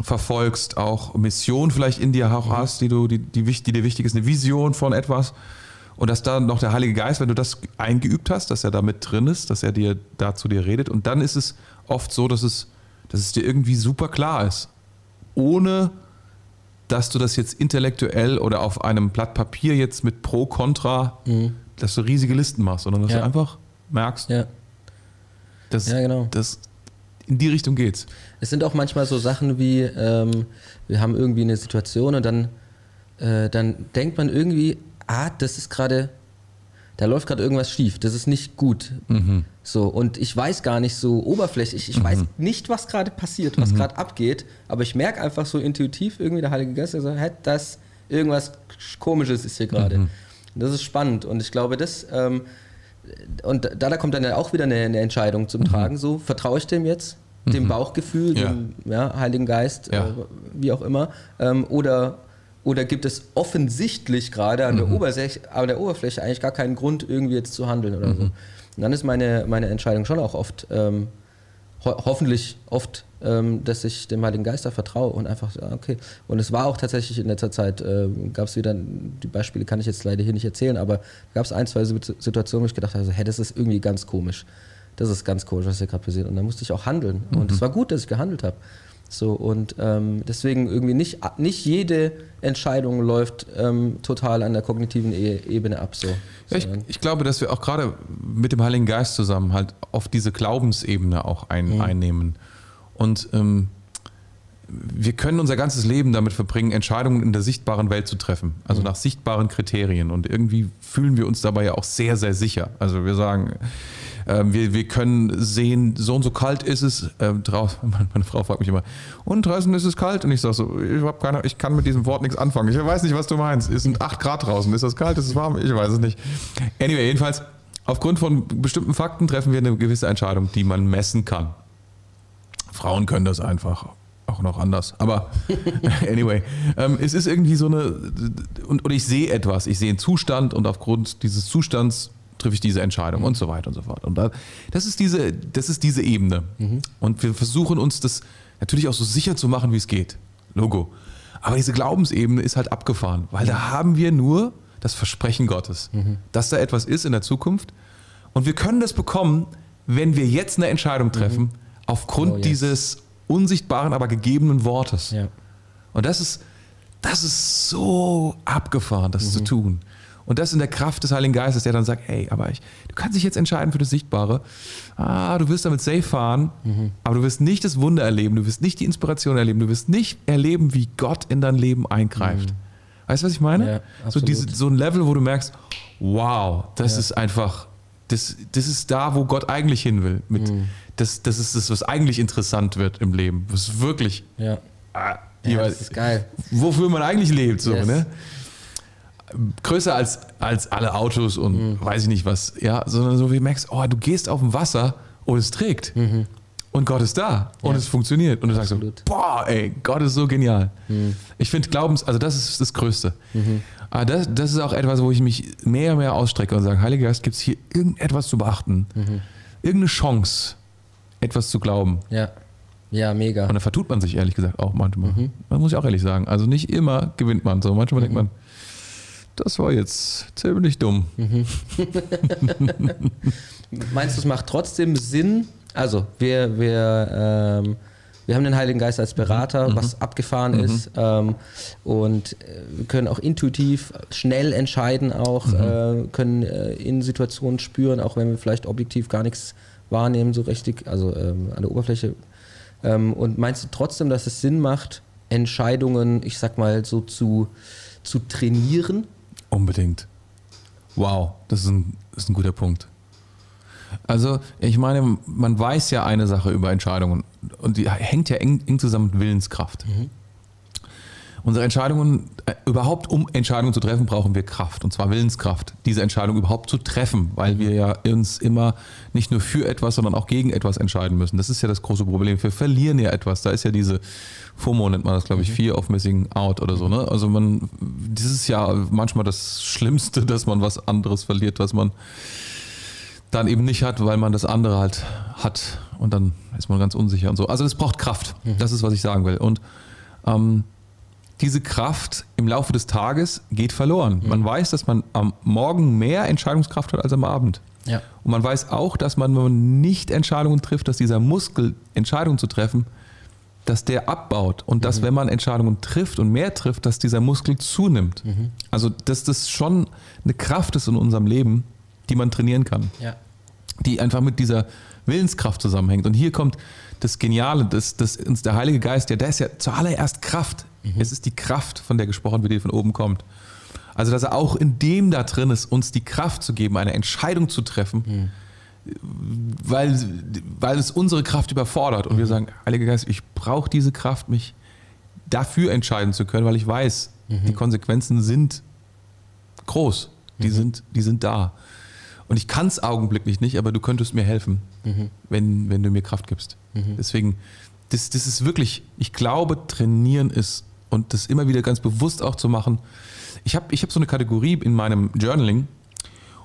verfolgst, auch Mission vielleicht in dir auch hast, die, du, die, die, die dir wichtig ist, eine Vision von etwas. Und dass da noch der Heilige Geist, wenn du das eingeübt hast, dass er da mit drin ist, dass er dir da zu dir redet. Und dann ist es oft so, dass es, dass es dir irgendwie super klar ist. Ohne dass du das jetzt intellektuell oder auf einem Blatt Papier jetzt mit Pro, Contra, dass du riesige Listen machst, sondern dass Ja. du einfach merkst, ja, dass, Ja, genau. dass in die Richtung geht's. Es sind auch manchmal so Sachen wie, ähm, wir haben irgendwie eine Situation und dann, äh, dann denkt man irgendwie, ah, das ist gerade, da läuft gerade irgendwas schief, das ist nicht gut. So, und ich weiß gar nicht so oberflächlich, ich weiß nicht, was gerade passiert, was gerade abgeht, aber ich merke einfach so intuitiv irgendwie, der Heilige Geist sagt, hey, das, irgendwas Komisches ist hier gerade. Und Das ist spannend und ich glaube, das, ähm, und da, da kommt dann ja auch wieder eine, eine Entscheidung zum Tragen. So, vertraue ich dem jetzt? Dem Bauchgefühl, Ja. dem ja, Heiligen Geist, Ja. äh, wie auch immer. Ähm, oder oder gibt es offensichtlich gerade an, der Oberfläche, an der Oberfläche eigentlich gar keinen Grund, irgendwie jetzt zu handeln oder so. Und dann ist meine, meine Entscheidung schon auch oft, ähm, ho hoffentlich oft, ähm, dass ich dem Heiligen Geist da vertraue und einfach, ja, okay. Und es war auch tatsächlich in letzter Zeit, äh, gab es wieder, die Beispiele kann ich jetzt leider hier nicht erzählen, aber gab es ein, zwei Situationen, wo ich gedacht habe, so, hey, das ist irgendwie ganz komisch. Das ist ganz komisch, was hier gerade passiert. Und dann musste ich auch handeln. Und es war gut, dass ich gehandelt habe. So, und ähm, deswegen irgendwie nicht, nicht jede Entscheidung läuft ähm, total an der kognitiven e Ebene ab. So, ja, ich, ich, glaube, dass wir auch gerade mit dem Heiligen Geist zusammen halt auf diese Glaubensebene auch ein, mhm. einnehmen. Und ähm, wir können unser ganzes Leben damit verbringen, Entscheidungen in der sichtbaren Welt zu treffen, also mhm. nach sichtbaren Kriterien. Und irgendwie fühlen wir uns dabei ja auch sehr, sehr sicher. Also wir sagen, wir, wir können sehen, so und so kalt ist es ähm, draußen. Meine Frau fragt mich immer, und draußen ist es kalt? Und ich sage so, ich, hab keine, ich kann mit diesem Wort nichts anfangen. Ich weiß nicht, was du meinst. Es sind 8 Grad draußen. Ist das kalt? Ist es warm? Ich weiß es nicht. Anyway, jedenfalls, aufgrund von bestimmten Fakten treffen wir eine gewisse Entscheidung, die man messen kann. Frauen können das einfach auch noch anders. Aber anyway, ähm, es ist irgendwie so eine, und, und ich sehe etwas, ich sehe einen Zustand und aufgrund dieses Zustands treffe ich diese Entscheidung mhm. und so weiter und so fort. Und da, das, ist diese, das ist diese Ebene. Mhm. Und wir versuchen uns das natürlich auch so sicher zu machen, wie es geht. Logo. Aber diese Glaubensebene ist halt abgefahren, weil da haben wir nur das Versprechen Gottes, mhm. dass da etwas ist in der Zukunft. Und wir können das bekommen, wenn wir jetzt eine Entscheidung treffen, mhm. aufgrund oh, yes. dieses unsichtbaren, aber gegebenen Wortes. Ja. Und das ist, das ist so abgefahren, das zu mhm. tun. Und das in der Kraft des Heiligen Geistes, der dann sagt, hey, aber ich, du kannst dich jetzt entscheiden für das Sichtbare. Ah, du wirst damit safe fahren, mhm. aber du wirst nicht das Wunder erleben, du wirst nicht die Inspiration erleben, du wirst nicht erleben, wie Gott in dein Leben eingreift. Mhm. Weißt du, was ich meine? Ja, so, diese, so ein Level, wo du merkst, wow, das ja. ist einfach, das, das ist da, wo Gott eigentlich hin will. Mit, mhm. das, das ist das, was eigentlich interessant wird im Leben. Was wirklich. Ja. Ah, ja, das ist geil. Wofür man eigentlich lebt, so, yes. ne? Größer als, als alle Autos und mhm. weiß ich nicht was, ja, sondern so wie merkst, oh, du gehst auf dem Wasser und es trägt. Mhm. Und Gott ist da und ja. es funktioniert. Und du Absolut. sagst so, boah, ey, Gott ist so genial. Mhm. Ich finde Glaubens, also das ist das Größte. Mhm. Aber das, das ist auch etwas, wo ich mich mehr und mehr ausstrecke und sage, Heiliger Geist, gibt es hier irgendetwas zu beachten? Mhm. Irgendeine Chance, etwas zu glauben? Ja. Ja, mega. Und dann vertut man sich ehrlich gesagt auch manchmal. Mhm. Das muss ich auch ehrlich sagen. Also nicht immer gewinnt man so. Manchmal denkt man, das war jetzt ziemlich dumm. Mhm. Meinst du, es macht trotzdem Sinn? Also, wir, wir, ähm, wir haben den Heiligen Geist als Berater, mhm. was abgefahren mhm. ist. Ähm, und äh, wir können auch intuitiv schnell entscheiden, auch mhm. äh, können äh, in Situationen spüren, auch wenn wir vielleicht objektiv gar nichts wahrnehmen, so richtig, also ähm, an der Oberfläche. Ähm, und meinst du trotzdem, dass es Sinn macht, Entscheidungen, ich sag mal, so zu, zu trainieren? Unbedingt. Wow, das ist ein, das ist ein guter Punkt. Also, ich meine, man weiß ja eine Sache über Entscheidungen und die hängt ja eng, eng zusammen mit Willenskraft. Mhm. Unsere Entscheidungen, äh, überhaupt um Entscheidungen zu treffen, brauchen wir Kraft und zwar Willenskraft, diese Entscheidung überhaupt zu treffen, weil wir ja uns immer nicht nur für etwas, sondern auch gegen etwas entscheiden müssen. Das ist ja das große Problem. Wir verlieren ja etwas. Da ist ja diese FOMO nennt man das, glaube ich, mhm. Fear of Missing Out oder so. Ne? Also man, das ist ja manchmal das Schlimmste, dass man was anderes verliert, was man dann eben nicht hat, weil man das andere halt hat und dann ist man ganz unsicher und so. Also es braucht Kraft. Mhm. Das ist, was ich sagen will. Und ähm, diese Kraft im Laufe des Tages geht verloren. Mhm. Man weiß, dass man am Morgen mehr Entscheidungskraft hat als am Abend. Ja. Und man weiß auch, dass man, wenn man nicht Entscheidungen trifft, dass dieser Muskel, Entscheidungen zu treffen, dass der abbaut und dass, mhm. wenn man Entscheidungen trifft und mehr trifft, dass dieser Muskel zunimmt. Mhm. Also, dass das schon eine Kraft ist in unserem Leben, die man trainieren kann. Ja. Die einfach mit dieser Willenskraft zusammenhängt. Und hier kommt das Geniale, dass, dass uns der Heilige Geist, ja, der ist ja zuallererst Kraft. Mhm. Es ist die Kraft, von der gesprochen wird, die von oben kommt. Also, dass er auch in dem da drin ist, uns die Kraft zu geben, eine Entscheidung zu treffen mhm weil, weil es unsere Kraft überfordert. Und wir mhm. sagen, Heiliger Geist, ich brauche diese Kraft, mich dafür entscheiden zu können, weil ich weiß, mhm. die Konsequenzen sind groß. Die, mhm. sind, die sind da. Und ich kann es augenblicklich nicht, aber du könntest mir helfen, mhm. wenn, wenn du mir Kraft gibst. Mhm. Deswegen, das, das ist wirklich, ich glaube, trainieren ist und das immer wieder ganz bewusst auch zu machen. Ich habe ich hab so eine Kategorie in meinem Journaling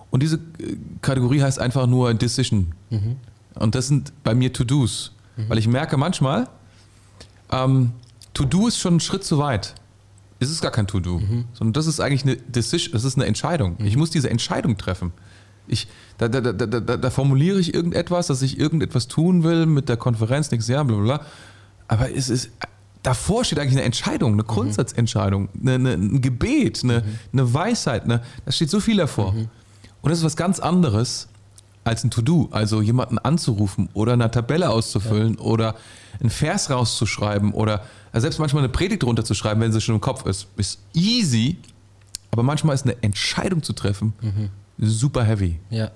und diese äh, Kategorie heißt einfach nur Decision. Und das sind bei mir To-Dos. Weil ich merke manchmal, ähm, To-Do ist schon einen Schritt zu weit. Es ist gar kein To-Do, sondern das ist eigentlich eine Decision, das ist eine Entscheidung. Ich muss diese Entscheidung treffen. Ich, da, da, da, da, formuliere ich irgendetwas, dass ich irgendetwas tun will mit der Konferenz nächstes Jahr, bla bla. Aber es ist, davor steht eigentlich eine Entscheidung, eine Grundsatzentscheidung, eine, eine, ein Gebet, eine, eine Weisheit. Eine, da steht so viel davor. Und das ist was ganz anderes als ein To-Do. Also jemanden anzurufen oder eine Tabelle auszufüllen oder einen Vers rauszuschreiben oder also selbst manchmal eine Predigt runterzuschreiben, wenn sie schon im Kopf ist. Ist easy, aber manchmal ist eine Entscheidung zu treffen super heavy. Ja.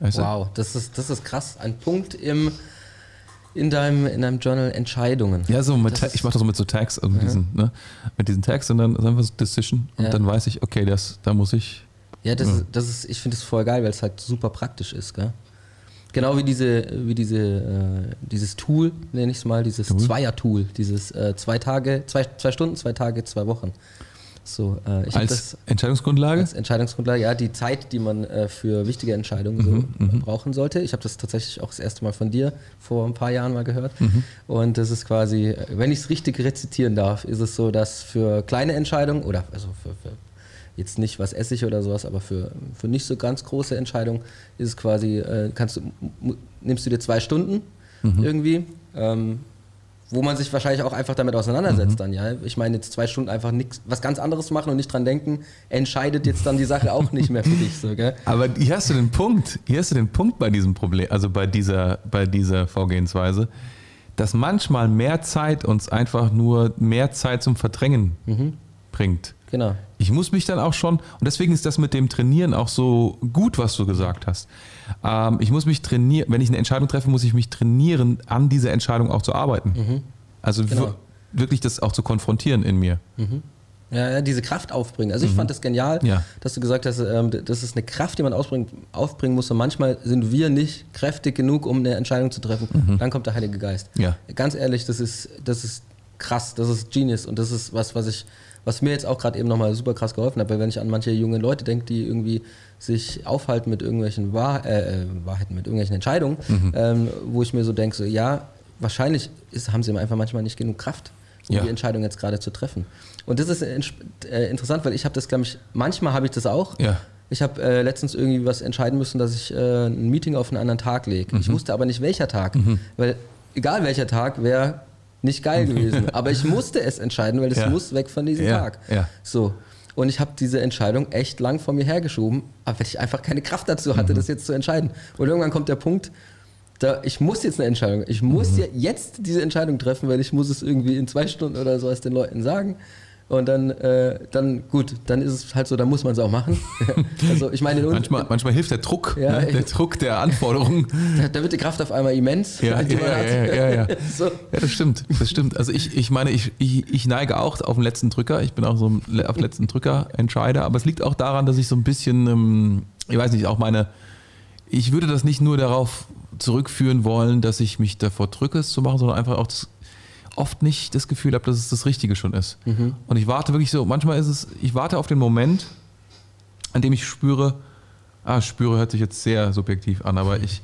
Weißt du? Wow, das ist, das ist krass. Ein Punkt im, in, deinem, in deinem Journal Entscheidungen. Ja, so mit, ich mache das so mit so Tags, also mit, diesen, ne, mit diesen Tags und dann ist einfach so Decision und Ja. dann weiß ich, okay, das, da muss ich. Ja, das, ist, das ist, ich finde es voll geil, weil es halt super praktisch ist, gell? Genau wie diese, wie diese, äh, dieses Tool, nenne ich es mal, dieses Zweier-Tool, dieses äh, zwei Tage, zwei, zwei Stunden, zwei Tage, zwei Wochen. So, äh, Als das Entscheidungsgrundlage? als Entscheidungsgrundlage, ja, die Zeit, die man äh, für wichtige Entscheidungen so äh, brauchen sollte. Ich habe das tatsächlich auch das erste Mal von dir vor ein paar Jahren mal gehört. Und das ist quasi, äh, wenn ich es richtig rezitieren darf, ist es so, dass für kleine Entscheidungen oder also für, für jetzt nicht was esse ich oder sowas, aber für, für nicht so ganz große Entscheidungen ist es quasi, äh, kannst du, nimmst du dir zwei Stunden irgendwie, ähm, wo man sich wahrscheinlich auch einfach damit auseinandersetzt dann, ja. Ich meine, jetzt zwei Stunden einfach nix, was ganz anderes machen und nicht dran denken, entscheidet jetzt dann die Sache auch nicht mehr für dich, so, gell? Aber hier hast du den Punkt, hier hast du den Punkt bei diesem Problem, also bei dieser, bei dieser Vorgehensweise, dass manchmal mehr Zeit uns einfach nur mehr Zeit zum Verdrängen bringt. Genau. Ich muss mich dann auch schon, und deswegen ist das mit dem Trainieren auch so gut, was du gesagt hast. Ähm, ich muss mich trainieren, wenn ich eine Entscheidung treffe, muss ich mich trainieren, an dieser Entscheidung auch zu arbeiten. Also Genau. wir- wirklich das auch zu konfrontieren in mir. Ja, ja, diese Kraft aufbringen. Also ich fand das genial, Ja. dass du gesagt hast, ähm, das ist eine Kraft, die man aufbringen muss. Und manchmal sind wir nicht kräftig genug, um eine Entscheidung zu treffen. Dann kommt der Heilige Geist. Ja. Ganz ehrlich, das ist, das ist krass, das ist Genius. Und das ist was, was ich, was mir jetzt auch gerade eben nochmal super krass geholfen hat, weil wenn ich an manche junge Leute denke, die irgendwie sich aufhalten mit irgendwelchen Wahr äh, äh, Wahrheiten, mit irgendwelchen Entscheidungen, ähm, wo ich mir so denke, so ja, wahrscheinlich ist, haben sie einfach manchmal nicht genug Kraft, um Ja. die Entscheidung jetzt gerade zu treffen. Und das ist äh, interessant, weil ich habe das, glaube ich, manchmal habe ich das auch. Ja. Ich habe äh, letztens irgendwie was entscheiden müssen, dass ich äh, ein Meeting auf einen anderen Tag lege. Mhm. Ich wusste aber nicht, welcher Tag. Weil egal welcher Tag wäre nicht geil gewesen. aber ich musste es entscheiden, weil es Ja. muss weg von diesem Ja, Tag. ja. So. Und ich habe diese Entscheidung echt lang vor mir hergeschoben, aber weil ich einfach keine Kraft dazu hatte, Mhm. das jetzt zu entscheiden. Und irgendwann kommt der Punkt, da, ich muss jetzt eine Entscheidung, ich muss Mhm. jetzt diese Entscheidung treffen, weil ich muss es irgendwie in zwei Stunden oder sowas den Leuten sagen. Und dann, äh, dann gut, dann ist es halt so, dann muss man es auch machen. also ich meine, Manchmal, manchmal hilft der Druck, Ja, ne? der ich- Druck der Anforderungen. da, da wird die Kraft auf einmal immens. Ja, ja, ja, ja, so. Ja, das stimmt. Das stimmt. Also ich, ich meine, ich, ich, ich neige auch auf den letzten Drücker. Ich bin auch so ein auf den letzten Drücker Entscheider. Aber es liegt auch daran, dass ich so ein bisschen, ähm, ich weiß nicht, auch meine, ich würde das nicht nur darauf zurückführen wollen, dass ich mich davor drücke, es zu machen, sondern einfach auch das, oft nicht das Gefühl habe, dass es das Richtige schon ist. Und ich warte wirklich so, manchmal ist es, ich warte auf den Moment, an dem ich spüre, ah, spüre hört sich jetzt sehr subjektiv an, aber ich,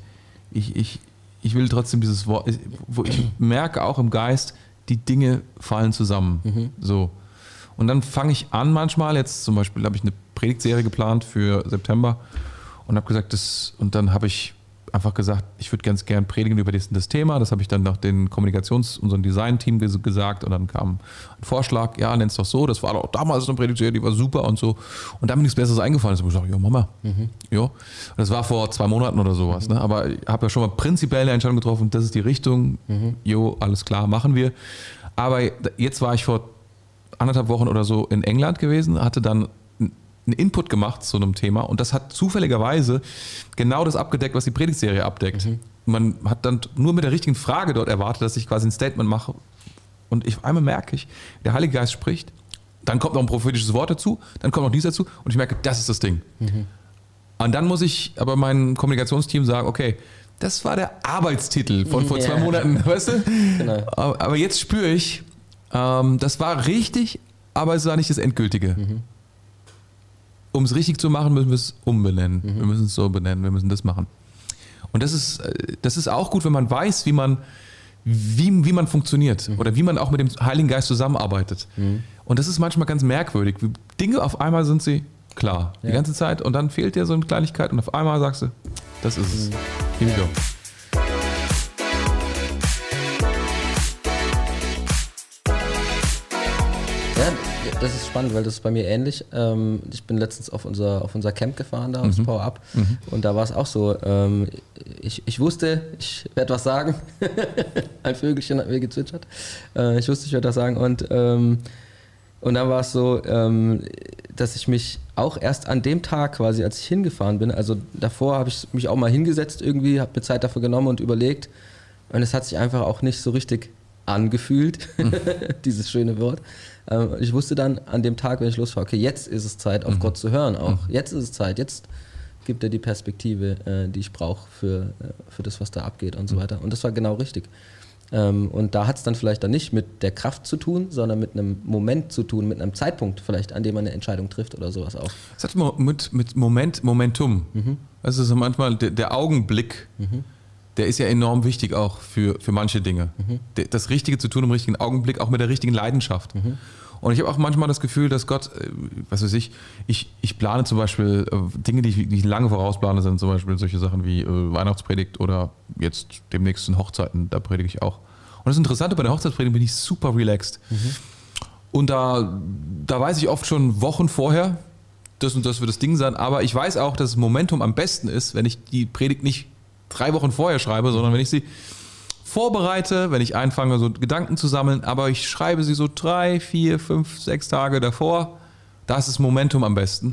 ich, ich, ich will trotzdem dieses Wort, wo ich merke auch im Geist, die Dinge fallen zusammen. So. Und dann fange ich an manchmal, jetzt zum Beispiel habe ich eine Predigtserie geplant für September und habe gesagt, das, und dann habe ich einfach gesagt, ich würde ganz gern predigen über das, das Thema. Das habe ich dann nach den Kommunikations- unserem Design-Team ges- gesagt und dann kam ein Vorschlag, ja, nenn's doch so. Das war auch damals eine Predigtserie, die war super und so. Und dann bin nichts Besseres eingefallen. Da habe ich gesagt, ja, Mama, ja. Und das war vor zwei Monaten oder sowas. Ne? Aber ich habe ja schon mal prinzipiell eine Entscheidung getroffen, das ist die Richtung. Jo, alles klar, machen wir. Aber jetzt war ich vor anderthalb Wochen oder so in England gewesen, hatte dann einen Input gemacht zu einem Thema und das hat zufälligerweise genau das abgedeckt, was die Predigtserie abdeckt. Man hat dann nur mit der richtigen Frage dort erwartet, dass ich quasi ein Statement mache und ich, auf einmal merke ich, der Heilige Geist spricht, dann kommt noch ein prophetisches Wort dazu, dann kommt noch dies dazu und ich merke, das ist das Ding. Und dann muss ich aber meinem Kommunikationsteam sagen, okay, das war der Arbeitstitel von vor zwei Ja. Monaten, weißt du? Genau. Aber aber jetzt spüre ich, Ähm, das war richtig, aber es war nicht das Endgültige. Mhm. Um es richtig zu machen, müssen wir es umbenennen. Mhm. Wir müssen es so benennen, wir müssen das machen. Und das ist, äh, das ist auch gut, wenn man weiß, wie man, wie, wie man funktioniert Mhm. oder wie man auch mit dem Heiligen Geist zusammenarbeitet. Und das ist manchmal ganz merkwürdig. Dinge auf einmal sind sie klar die Ja. ganze Zeit und dann fehlt dir so eine Kleinigkeit und auf einmal sagst du, das ist es. Here we go. Ja, das ist spannend, weil das ist bei mir ähnlich. Ähm, ich bin letztens auf unser, auf unser Camp gefahren, da aufs Power Up. Und da war es auch so. Ähm, ich, ich wusste, ich werde was sagen. Ein Vögelchen hat mir gezwitschert. Äh, ich wusste, ich werde was sagen. Und, ähm, und dann war es so, ähm, dass ich mich auch erst an dem Tag quasi, als ich hingefahren bin, also davor habe ich mich auch mal hingesetzt irgendwie, habe mir Zeit dafür genommen und überlegt. Und es hat sich einfach auch nicht so richtig angefühlt, dieses schöne Wort. Ähm, ich wusste dann an dem Tag, wenn ich losfahre, okay, jetzt ist es Zeit, auf Gott zu hören auch. Jetzt ist es Zeit, jetzt gibt er die Perspektive, äh, die ich brauche für, äh, für das, was da abgeht und so weiter. Und das war genau richtig. Ähm, und da hat es dann vielleicht dann nicht mit der Kraft zu tun, sondern mit einem Moment zu tun, mit einem Zeitpunkt vielleicht, an dem man eine Entscheidung trifft oder sowas auch. Es hat mit, mit Moment, Momentum. Mhm. Ist so manchmal der, der Augenblick, der ist ja enorm wichtig auch für, für manche Dinge. Mhm. Das Richtige zu tun im richtigen Augenblick, auch mit der richtigen Leidenschaft. Mhm. Und ich habe auch manchmal das Gefühl, dass Gott, äh, was weiß ich, ich, ich plane zum Beispiel äh, Dinge, die ich, die ich lange vorausplane, sind zum Beispiel solche Sachen wie äh, Weihnachtspredigt oder jetzt demnächst in Hochzeiten, da predige ich auch. Und das Interessante bei der Hochzeitspredigt bin ich super relaxed. Und da, da weiß ich oft schon Wochen vorher, das und das wird das Ding sein, aber ich weiß auch, dass das Momentum am besten ist, wenn ich die Predigt nicht drei Wochen vorher schreibe, sondern wenn ich sie vorbereite, wenn ich anfange, so Gedanken zu sammeln, aber ich schreibe sie so drei, vier, fünf, sechs Tage davor, da ist das Momentum am besten.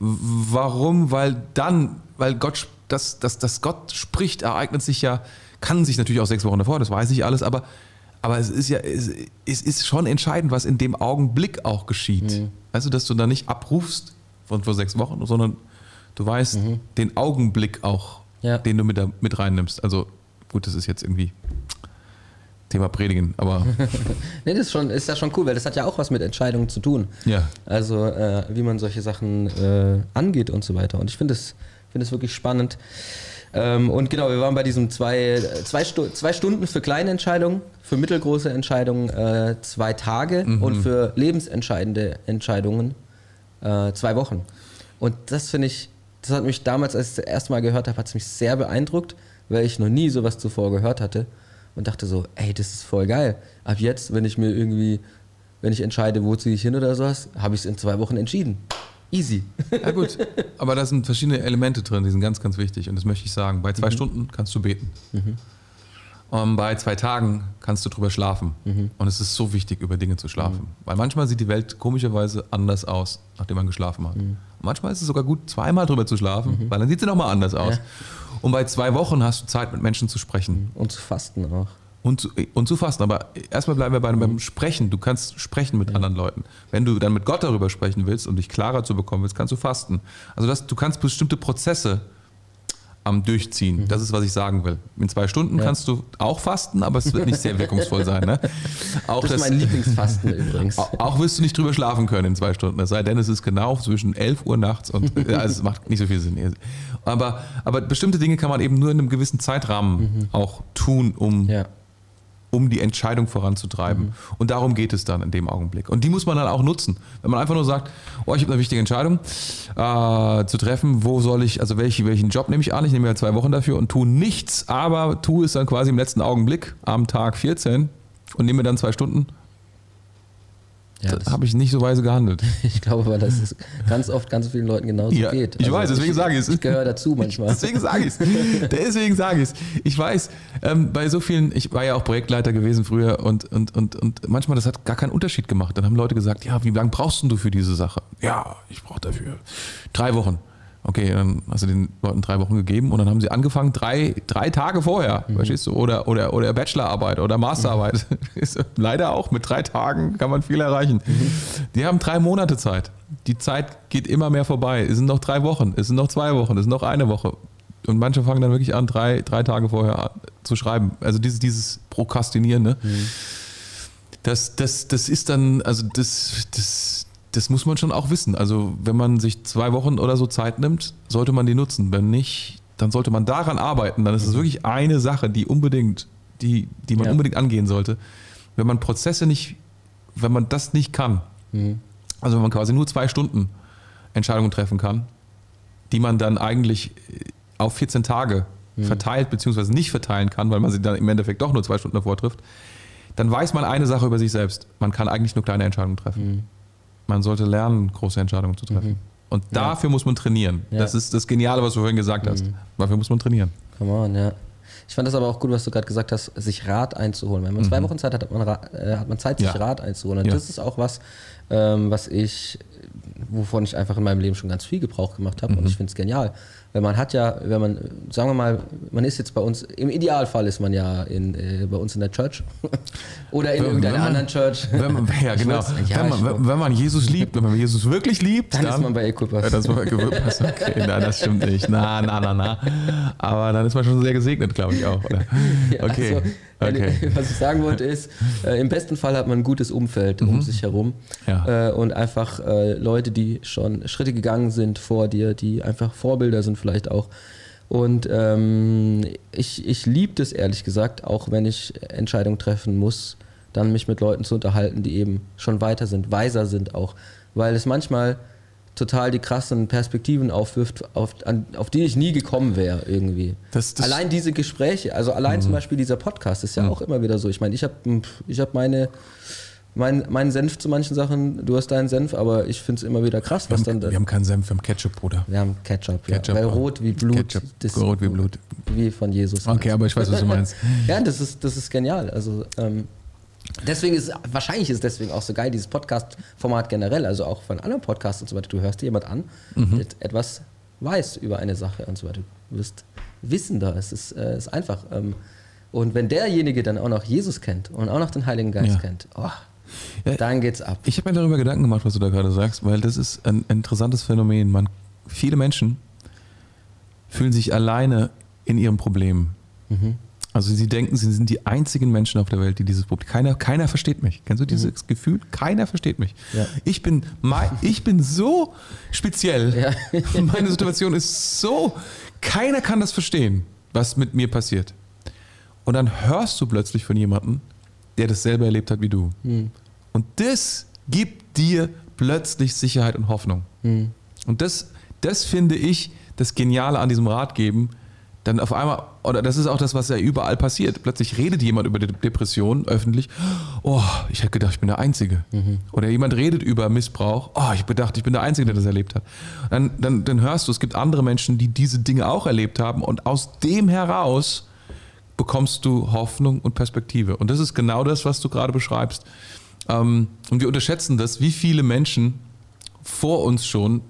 W- Warum? Weil dann, weil Gott, das, das, das Gott spricht, ereignet sich ja, kann sich natürlich auch sechs Wochen davor, das weiß ich alles, aber, aber es ist ja, es, es ist schon entscheidend, was in dem Augenblick auch geschieht. Weißt du, dass du da nicht abrufst von vor sechs Wochen, sondern du weißt den Augenblick auch, Ja. den du mit, da, mit reinnimmst. Also gut, das ist jetzt irgendwie Thema Predigen, aber Nee, das ist, schon, ist ja schon cool, weil das hat ja auch was mit Entscheidungen zu tun. ja. Also äh, wie man solche Sachen äh, angeht und so weiter. Und ich finde es finde es wirklich spannend. Ähm, und genau, wir waren bei diesem zwei, zwei, Stu zwei Stunden für kleine Entscheidungen, für mittelgroße Entscheidungen äh, zwei Tage und für lebensentscheidende Entscheidungen äh, zwei Wochen. Und das finde ich, das hat mich damals, als ich das erste Mal gehört habe, hat es mich sehr beeindruckt, weil ich noch nie sowas zuvor gehört hatte und dachte so, ey, das ist voll geil. Ab jetzt, wenn ich mir irgendwie, wenn ich entscheide, wo ziehe ich hin oder sowas, habe ich es in zwei Wochen entschieden. Easy. Ja gut, aber da sind verschiedene Elemente drin, die sind ganz, ganz wichtig und das möchte ich sagen. Bei zwei Stunden kannst du beten. Und bei zwei Tagen kannst du drüber schlafen. Und es ist so wichtig, über Dinge zu schlafen. Weil manchmal sieht die Welt komischerweise anders aus, nachdem man geschlafen hat. Und manchmal ist es sogar gut, zweimal drüber zu schlafen, weil dann sieht sie nochmal anders aus. Ja. Und bei zwei Wochen hast du Zeit, mit Menschen zu sprechen. Und zu fasten auch. Und zu, und zu fasten. Aber erstmal bleiben wir bei, beim Sprechen. Du kannst sprechen mit anderen Leuten. Wenn du dann mit Gott darüber sprechen willst und dich klarer zu bekommen willst, kannst du fasten. Also das, du kannst bestimmte Prozesse am Durchziehen. Das ist, was ich sagen will. In zwei Stunden kannst du auch fasten, aber es wird nicht sehr wirkungsvoll sein. Ne? Auch Das ist mein Lieblingsfasten übrigens. Au- Auch wirst du nicht drüber schlafen können in zwei Stunden. Es sei denn, es ist genau zwischen 11 Uhr nachts und also es macht nicht so viel Sinn. Aber, aber bestimmte Dinge kann man eben nur in einem gewissen Zeitrahmen auch tun, um, Ja. Um die Entscheidung voranzutreiben. Und darum geht es dann in dem Augenblick. Und die muss man dann auch nutzen. Wenn man einfach nur sagt, oh, ich habe eine wichtige Entscheidung äh, zu treffen, wo soll ich, also welch, welchen Job nehme ich an? Ich nehme ja zwei Wochen dafür und tue nichts, aber tue es dann quasi im letzten Augenblick am Tag 14 und nehme dann zwei Stunden. Ja habe ich nicht so weise gehandelt. ich glaube aber, dass es ganz oft ganz vielen Leuten genauso Ja, geht. Also ich weiß, deswegen sage ich es. Ich gehöre dazu manchmal. Deswegen sage ich es. Deswegen sage ich es. Ich weiß, ähm, bei so vielen, ich war ja auch Projektleiter gewesen früher und, und, und, und manchmal, das hat gar keinen Unterschied gemacht. Dann haben Leute gesagt, ja, wie lange brauchst denn du für diese Sache? Ja, ich brauche dafür drei Wochen. Okay, dann hast du den Leuten drei Wochen gegeben und dann haben sie angefangen, drei, drei Tage vorher, verstehst du? Oder, oder, oder Bachelorarbeit oder Masterarbeit. Ist Leider auch, mit drei Tagen kann man viel erreichen. Die haben drei Monate Zeit. Die Zeit geht immer mehr vorbei. Es sind noch drei Wochen, es sind noch zwei Wochen, es sind noch eine Woche. Und manche fangen dann wirklich an, drei, drei Tage vorher zu schreiben. Also dieses, dieses Prokrastinieren, ne? Das, das, das ist dann, also das, das, das muss man schon auch wissen. Also wenn man sich zwei Wochen oder so Zeit nimmt, sollte man die nutzen. Wenn nicht, dann sollte man daran arbeiten. Dann ist es Mhm. wirklich eine Sache, die unbedingt, die, die man Ja. unbedingt angehen sollte. Wenn man Prozesse nicht, wenn man das nicht kann, Mhm. also wenn man quasi nur zwei Stunden Entscheidungen treffen kann, die man dann eigentlich äh, auf 14 Tage Mhm. verteilt beziehungsweise nicht verteilen kann, weil man sie dann im Endeffekt doch nur zwei Stunden davor trifft, dann weiß man eine Sache über sich selbst. Man kann eigentlich nur kleine Entscheidungen treffen. Mhm. Man sollte lernen, große Entscheidungen zu treffen. Und dafür muss man trainieren. Ja. Das ist das Geniale, was du vorhin gesagt hast. Dafür muss man trainieren. Come on, ja. Ich fand das aber auch gut, was du gerade gesagt hast, sich Rat einzuholen. Wenn man zwei Wochen Zeit hat, hat man, Ra äh, hat man Zeit, sich Mhm. Ja. Rat einzuholen. Und Ja. das ist auch was, ähm, was ich, wovon ich einfach in meinem Leben schon ganz viel Gebrauch gemacht habe. Mhm. Und ich finde es genial. Weil man hat ja, wenn man, sagen wir mal, man ist jetzt bei uns, im Idealfall ist man ja in, äh, bei uns in der Church oder in Wenn- irgendeiner wenn man- anderen Church. Wenn man, ja, genau. wollt's- ja, wenn, man, wenn, man Jesus liebt, wenn man Jesus wirklich liebt, Dann ist man bei Equippers. Ja, das war Equippers. Okay, nein, das stimmt nicht. Na, na, na, na. Aber dann ist man schon sehr gesegnet, glaube ich auch. Oder? Ja, Okay. also, okay. Was ich sagen wollte ist, äh, im besten Fall hat man ein gutes Umfeld um sich herum Mhm. Ja. äh, und einfach äh, Leute, die schon Schritte gegangen sind vor dir, die einfach Vorbilder sind vielleicht auch. Und ähm, ich, ich liebe das ehrlich gesagt, auch wenn ich Entscheidungen treffen muss, dann mich mit Leuten zu unterhalten, die eben schon weiter sind, weiser sind auch. Weil es manchmal total die krassen Perspektiven aufwirft, auf, an, auf die ich nie gekommen wäre irgendwie. Das- das- allein diese Gespräche, also allein zum Beispiel dieser Podcast ist ja auch immer wieder so. Ich meine, ich habe ich hab meine, mein, meinen Senf zu manchen Sachen, du hast deinen Senf, aber ich finde es immer wieder krass, Wir was dann haben, da. wir haben keinen Senf, wir haben Ketchup, Bruder. Wir haben Ketchup, Ketchup, ja. Weil rot wie Blut. Ketchup, das- rot wie Blut. Wie von Jesus. Okay, aber ich weiß, was du meinst. Ja, das ist, das ist genial. Also ähm, deswegen ist wahrscheinlich ist deswegen auch so geil, dieses Podcast-Format generell, also auch von anderen Podcasts und so weiter. Du hörst dir jemand an, Mhm. der etwas weiß über eine Sache und so weiter. Du wirst wissender. Es ist, äh, ist einfach. Ähm, und wenn derjenige dann auch noch Jesus kennt und auch noch den Heiligen Geist Ja. kennt, oh, Ja, dann geht's ab. Ich habe mir darüber Gedanken gemacht, was du da gerade sagst, weil das ist ein interessantes Phänomen. Man, viele Menschen fühlen sich alleine in ihrem Problem. Mhm. Also sie denken, sie sind die einzigen Menschen auf der Welt, die dieses Problem. Keiner, keiner versteht mich. Kennst du dieses Gefühl? Keiner versteht mich. Mhm. Ja. Ich bin, mei- ich bin so speziell. Ja. Meine Situation ist so. Keiner kann das verstehen, was mit mir passiert. Und dann hörst du plötzlich von jemandem, der dasselbe erlebt hat wie du. Hm. Und das gibt dir plötzlich Sicherheit und Hoffnung. Hm. Und das, das finde ich das Geniale an diesem Ratgeben. Dann auf einmal, oder das ist auch das, was ja überall passiert. Plötzlich redet jemand über die Depression öffentlich. Oh, ich hätte gedacht, ich bin der Einzige. Oder jemand redet über Missbrauch. Oh, ich bedacht, ich bin der Einzige, der das erlebt hat. Dann, dann, dann hörst du, es gibt andere Menschen, die diese Dinge auch erlebt haben. Und aus dem heraus bekommst du Hoffnung und Perspektive. Und das ist genau das, was du gerade beschreibst. Ähm, und wir unterschätzen das, wie viele Menschen vor uns schon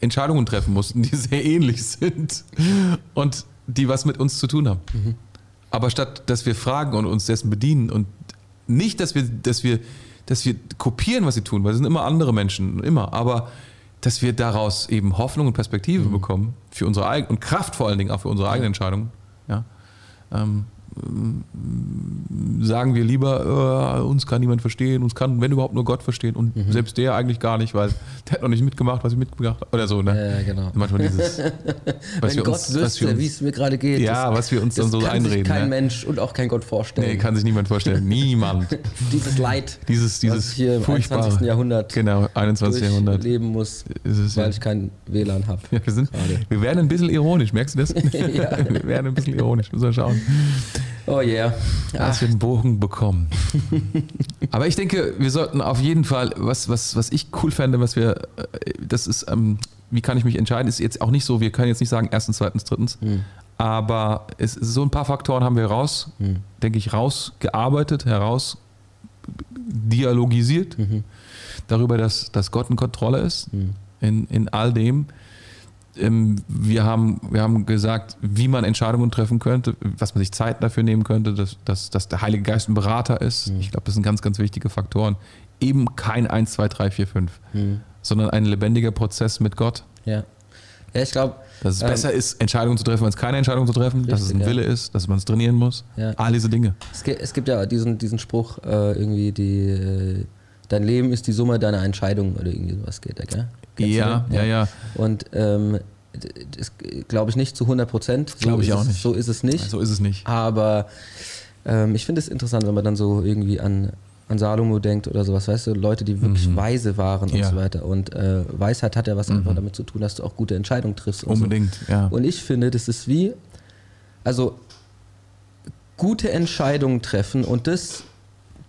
Entscheidungen treffen mussten, die sehr ähnlich sind und die was mit uns zu tun haben. Aber statt dass wir fragen und uns dessen bedienen und nicht, dass wir, dass wir, dass wir kopieren, was sie tun, weil es sind immer andere Menschen, immer, aber dass wir daraus eben Hoffnung und Perspektive bekommen für unsere eigenen und Kraft vor allen Dingen auch für unsere eigenen Entscheidungen. Ja. Ähm, sagen wir lieber, äh, uns kann niemand verstehen, uns kann, wenn überhaupt, nur Gott verstehen und selbst der eigentlich gar nicht, weil der hat noch nicht mitgemacht, was ich mitgemacht habe oder so. Ne? Ja, genau. Manchmal dieses, was Wenn Gott uns, wüsste, wie es mir gerade geht. ja, was wir uns dann das so kann einreden. sich kein ne? Mensch und auch kein Gott vorstellen. Nee, kann sich niemand vorstellen. Niemand. Dieses Leid, Dieses, dieses hier im furchtbare. 21. Jahrhundert Genau, 21. Jahrhundert. leben muss, es ja. weil ich kein WLAN habe. Ja, wir, sind, Gerade. wir werden ein bisschen ironisch, merkst du das? Ja. Wir werden ein bisschen ironisch, müssen wir schauen, Oh yeah. dass Ach, wir den Bogen bekommen. Aber ich denke, wir sollten auf jeden Fall, was, was, was ich cool fände, was wir, äh, das ist, ähm, wie kann ich mich entscheiden, ist jetzt auch nicht so, wir können jetzt nicht sagen erstens, zweitens, drittens, Hm. aber es so ein paar Faktoren haben wir raus, Hm. denke ich, rausgearbeitet, heraus dialogisiert Mhm. darüber, dass, dass Gott in Kontrolle ist Hm. in, in all dem. Ähm, wir, haben, wir haben gesagt, wie man Entscheidungen treffen könnte, was man sich Zeit dafür nehmen könnte, dass, dass, dass der Heilige Geist ein Berater ist. Mhm. Ich glaube, das sind ganz, ganz wichtige Faktoren. Eben kein 1, 2, 3, 4, 5, Hm. sondern ein lebendiger Prozess mit Gott. Ja. Ja, ich glaube. Dass es ähm, besser ist, Entscheidungen zu treffen, als keine Entscheidung zu treffen, dass es ein Richtig, ja. Wille ist, dass man es trainieren muss. Ja. All diese Dinge. Es gibt, es gibt ja diesen, diesen Spruch, äh, irgendwie, die, äh, dein Leben ist die Summe deiner Entscheidungen oder irgendwie sowas geht da, gell? Du Ja, den? ja, ja. Und ähm, glaube ich nicht zu 100 Prozent. Glaube ich auch nicht. So ist es nicht. So ist es nicht. Aber ähm, ich finde es interessant, wenn man dann so irgendwie an, an Salomo denkt oder sowas, weißt du, Leute, die wirklich Mhm. weise waren und Ja. Mhm. so weiter. Und äh, Weisheit hat ja was einfach damit zu tun, dass du auch gute Entscheidungen triffst. Und so. Unbedingt, ja. Und ich finde, das ist wie, also gute Entscheidungen treffen und das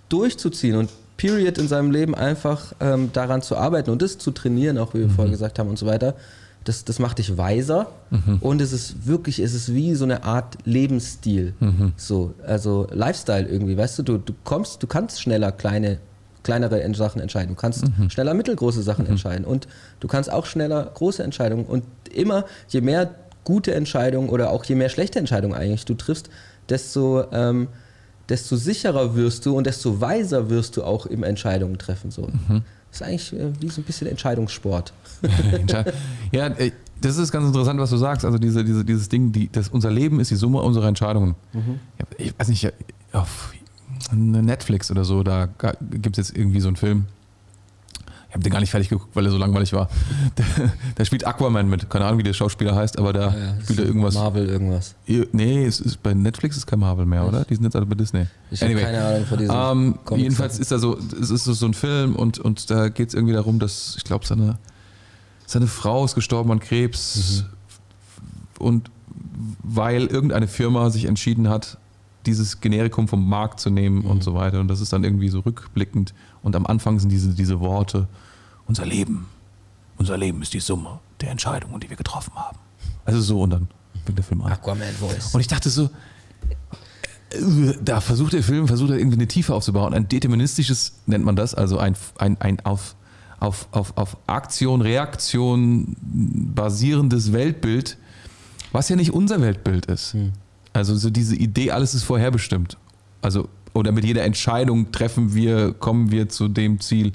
durchzuziehen und Period in seinem Leben einfach ähm, daran zu arbeiten und das zu trainieren, auch wie wir vorher gesagt haben und so weiter, das, das macht dich weiser und es ist wirklich, es ist wie so eine Art Lebensstil. So, also Lifestyle irgendwie, weißt du, du, du kommst, du kannst schneller kleine, kleinere Sachen entscheiden, du kannst schneller mittelgroße Sachen entscheiden und du kannst auch schneller große Entscheidungen und immer, je mehr gute Entscheidungen oder auch je mehr schlechte Entscheidungen eigentlich du triffst, desto, ähm, desto sicherer wirst du und desto weiser wirst du auch im Entscheidungen treffen. So. Das ist eigentlich äh, wie so ein bisschen Entscheidungssport. Entscheid- ja, äh, das ist ganz interessant, was du sagst. Also diese, diese, dieses Ding, die, das, unser Leben ist die Summe unserer Entscheidungen. Ja, Ich weiß nicht, auf Netflix oder so, da gibt es jetzt irgendwie so einen Film. Ich habe den gar nicht fertig geguckt, weil er so langweilig war. Da, spielt Aquaman mit. Keine Ahnung, wie der Schauspieler heißt, aber da spielt er irgendwas. Marvel irgendwas. Nee, es ist, bei Netflix ist kein Marvel mehr, oder? Die sind jetzt alle bei Disney. Ich habe keine Ahnung von diesem. Ähm, Comics- jedenfalls ist da so, es ist so, so ein Film und, und da geht es irgendwie darum, dass, ich glaube, seine, seine Frau ist gestorben an Krebs und weil irgendeine Firma sich entschieden hat, dieses Generikum vom Markt zu nehmen und so weiter. Und das ist dann irgendwie so rückblickend. Und am Anfang sind diese, diese Worte, unser Leben, unser Leben ist die Summe der Entscheidungen, die wir getroffen haben. Also so und dann fängt der Film an. Aquaman Voice. Und ich dachte so, da versucht der Film, versucht er irgendwie eine Tiefe aufzubauen. Ein deterministisches nennt man das, also ein, ein, ein auf, auf, auf, auf Aktion, Reaktion basierendes Weltbild, was ja nicht unser Weltbild ist. Also so diese Idee, alles ist vorherbestimmt. Also, oder mit jeder Entscheidung treffen wir, kommen wir zu dem Ziel.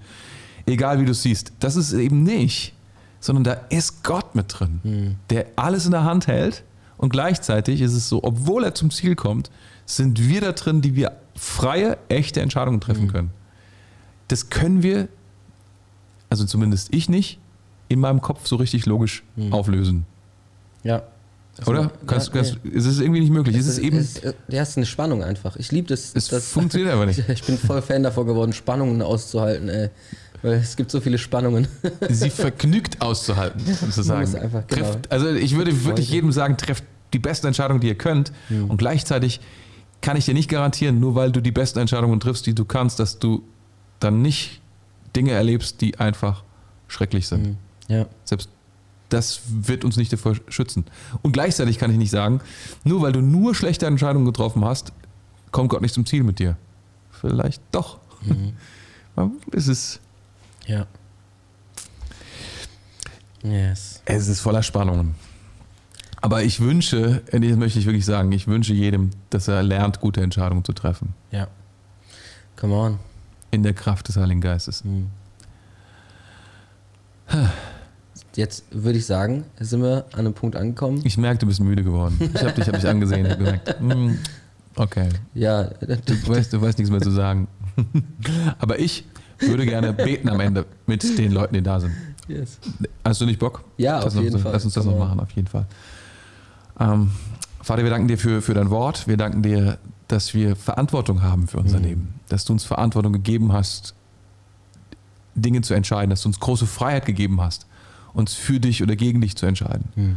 Egal wie du siehst. Das ist eben nicht. Sondern da ist Gott mit drin, der alles in der Hand hält. Und gleichzeitig ist es so, obwohl er zum Ziel kommt, sind wir da drin, die wir freie, echte Entscheidungen treffen können. Das können wir, also zumindest ich nicht, in meinem Kopf so richtig logisch auflösen. Ja. Oder? Kannst, ja, kannst, nee. Es ist irgendwie nicht möglich. Es ist eben. Es, ja, es ist eine Spannung einfach. Ich liebe das. Es das funktioniert aber nicht. Ich, bin voll Fan davor geworden, Spannungen auszuhalten, ey. Weil es gibt so viele Spannungen. sie vergnügt auszuhalten, sozusagen. einfach, genau. Trefft, also ich würde wirklich jedem sagen, trefft die beste Entscheidung, die ihr könnt. Und gleichzeitig kann ich dir nicht garantieren, nur weil du die besten Entscheidungen triffst, die du kannst, dass du dann nicht Dinge erlebst, die einfach schrecklich sind. Ja. Selbst das wird uns nicht davor schützen. Und gleichzeitig kann ich nicht sagen, nur weil du nur schlechte Entscheidungen getroffen hast, kommt Gott nicht zum Ziel mit dir. Vielleicht doch. es ist Ja. Yes. Es ist voller Spannungen. Aber ich wünsche, das möchte ich wirklich sagen, ich wünsche jedem, dass er lernt, gute Entscheidungen zu treffen. Ja. Come on. In der Kraft des Heiligen Geistes. Jetzt würde ich sagen, sind wir an einem Punkt angekommen. Ich merke, du bist müde geworden. Ich habe dich, hab dich angesehen und gemerkt, hm, okay, Ja, du weißt, du weißt nichts mehr zu sagen. Aber ich würde gerne beten am Ende mit den Leuten, die da sind. yes. Hast du nicht Bock? Ja, Lass auf uns- jeden Fall. Lass uns das noch Genau. machen, auf jeden Fall. Ähm, Vater, wir danken dir für, für dein Wort. Wir danken dir, dass wir Verantwortung haben für Mhm. unser Leben. Dass du uns Verantwortung gegeben hast, Dinge zu entscheiden. Dass du uns große Freiheit gegeben hast, uns für dich oder gegen dich zu entscheiden. Mhm.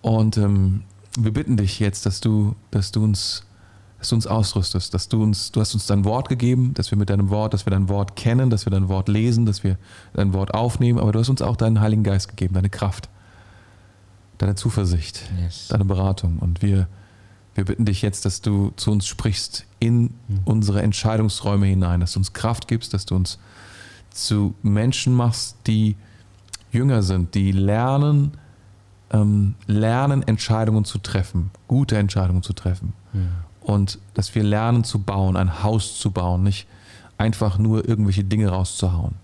Und ähm, wir bitten dich jetzt, dass du, dass du uns dass du uns ausrüstest, dass du uns, du hast uns dein Wort gegeben, dass wir mit deinem Wort, dass wir dein Wort kennen, dass wir dein Wort lesen, dass wir dein Wort aufnehmen, aber du hast uns auch deinen Heiligen Geist gegeben, deine Kraft, deine Zuversicht, Yes. deine Beratung. Und wir, wir bitten dich jetzt, dass du zu uns sprichst in unsere Entscheidungsräume hinein, dass du uns Kraft gibst, dass du uns zu Menschen machst, die jünger sind, die lernen, ähm, lernen, Entscheidungen zu treffen, gute Entscheidungen zu treffen. Und dass wir lernen zu bauen, ein Haus zu bauen, nicht einfach nur irgendwelche Dinge rauszuhauen.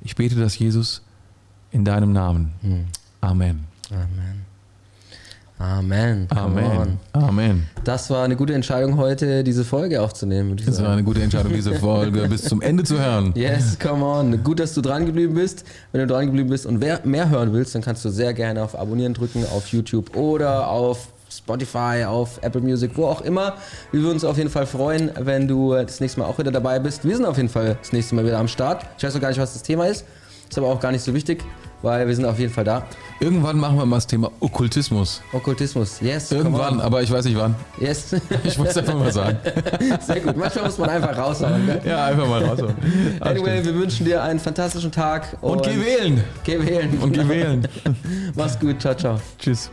Ich bete das, Jesus, in deinem Namen. Amen. Amen. Amen. Amen. Amen. Das war eine gute Entscheidung, heute diese Folge aufzunehmen. Das war eine gute Entscheidung, diese Folge bis zum Ende zu hören. Yes, come on. Gut, dass du dran geblieben bist. Wenn du dran geblieben bist und mehr hören willst, dann kannst du sehr gerne auf Abonnieren drücken auf YouTube oder auf Spotify, auf Apple Music, wo auch immer. Wir würden uns auf jeden Fall freuen, wenn du das nächste Mal auch wieder dabei bist. Wir sind auf jeden Fall das nächste Mal wieder am Start. Ich weiß noch gar nicht, was das Thema ist. Ist aber auch gar nicht so wichtig, weil wir sind auf jeden Fall da. Irgendwann machen wir mal das Thema Okkultismus. Okkultismus, yes. Irgendwann, aber ich weiß nicht wann. Yes. Ich muss einfach mal sagen. Sehr gut. Manchmal muss man einfach raushauen. Ja, einfach mal raus. Anyway, wir wünschen dir einen fantastischen Tag. Und geh wählen. Geh wählen. Und geh wählen. Mach's gut. Ciao, ciao. Tschüss.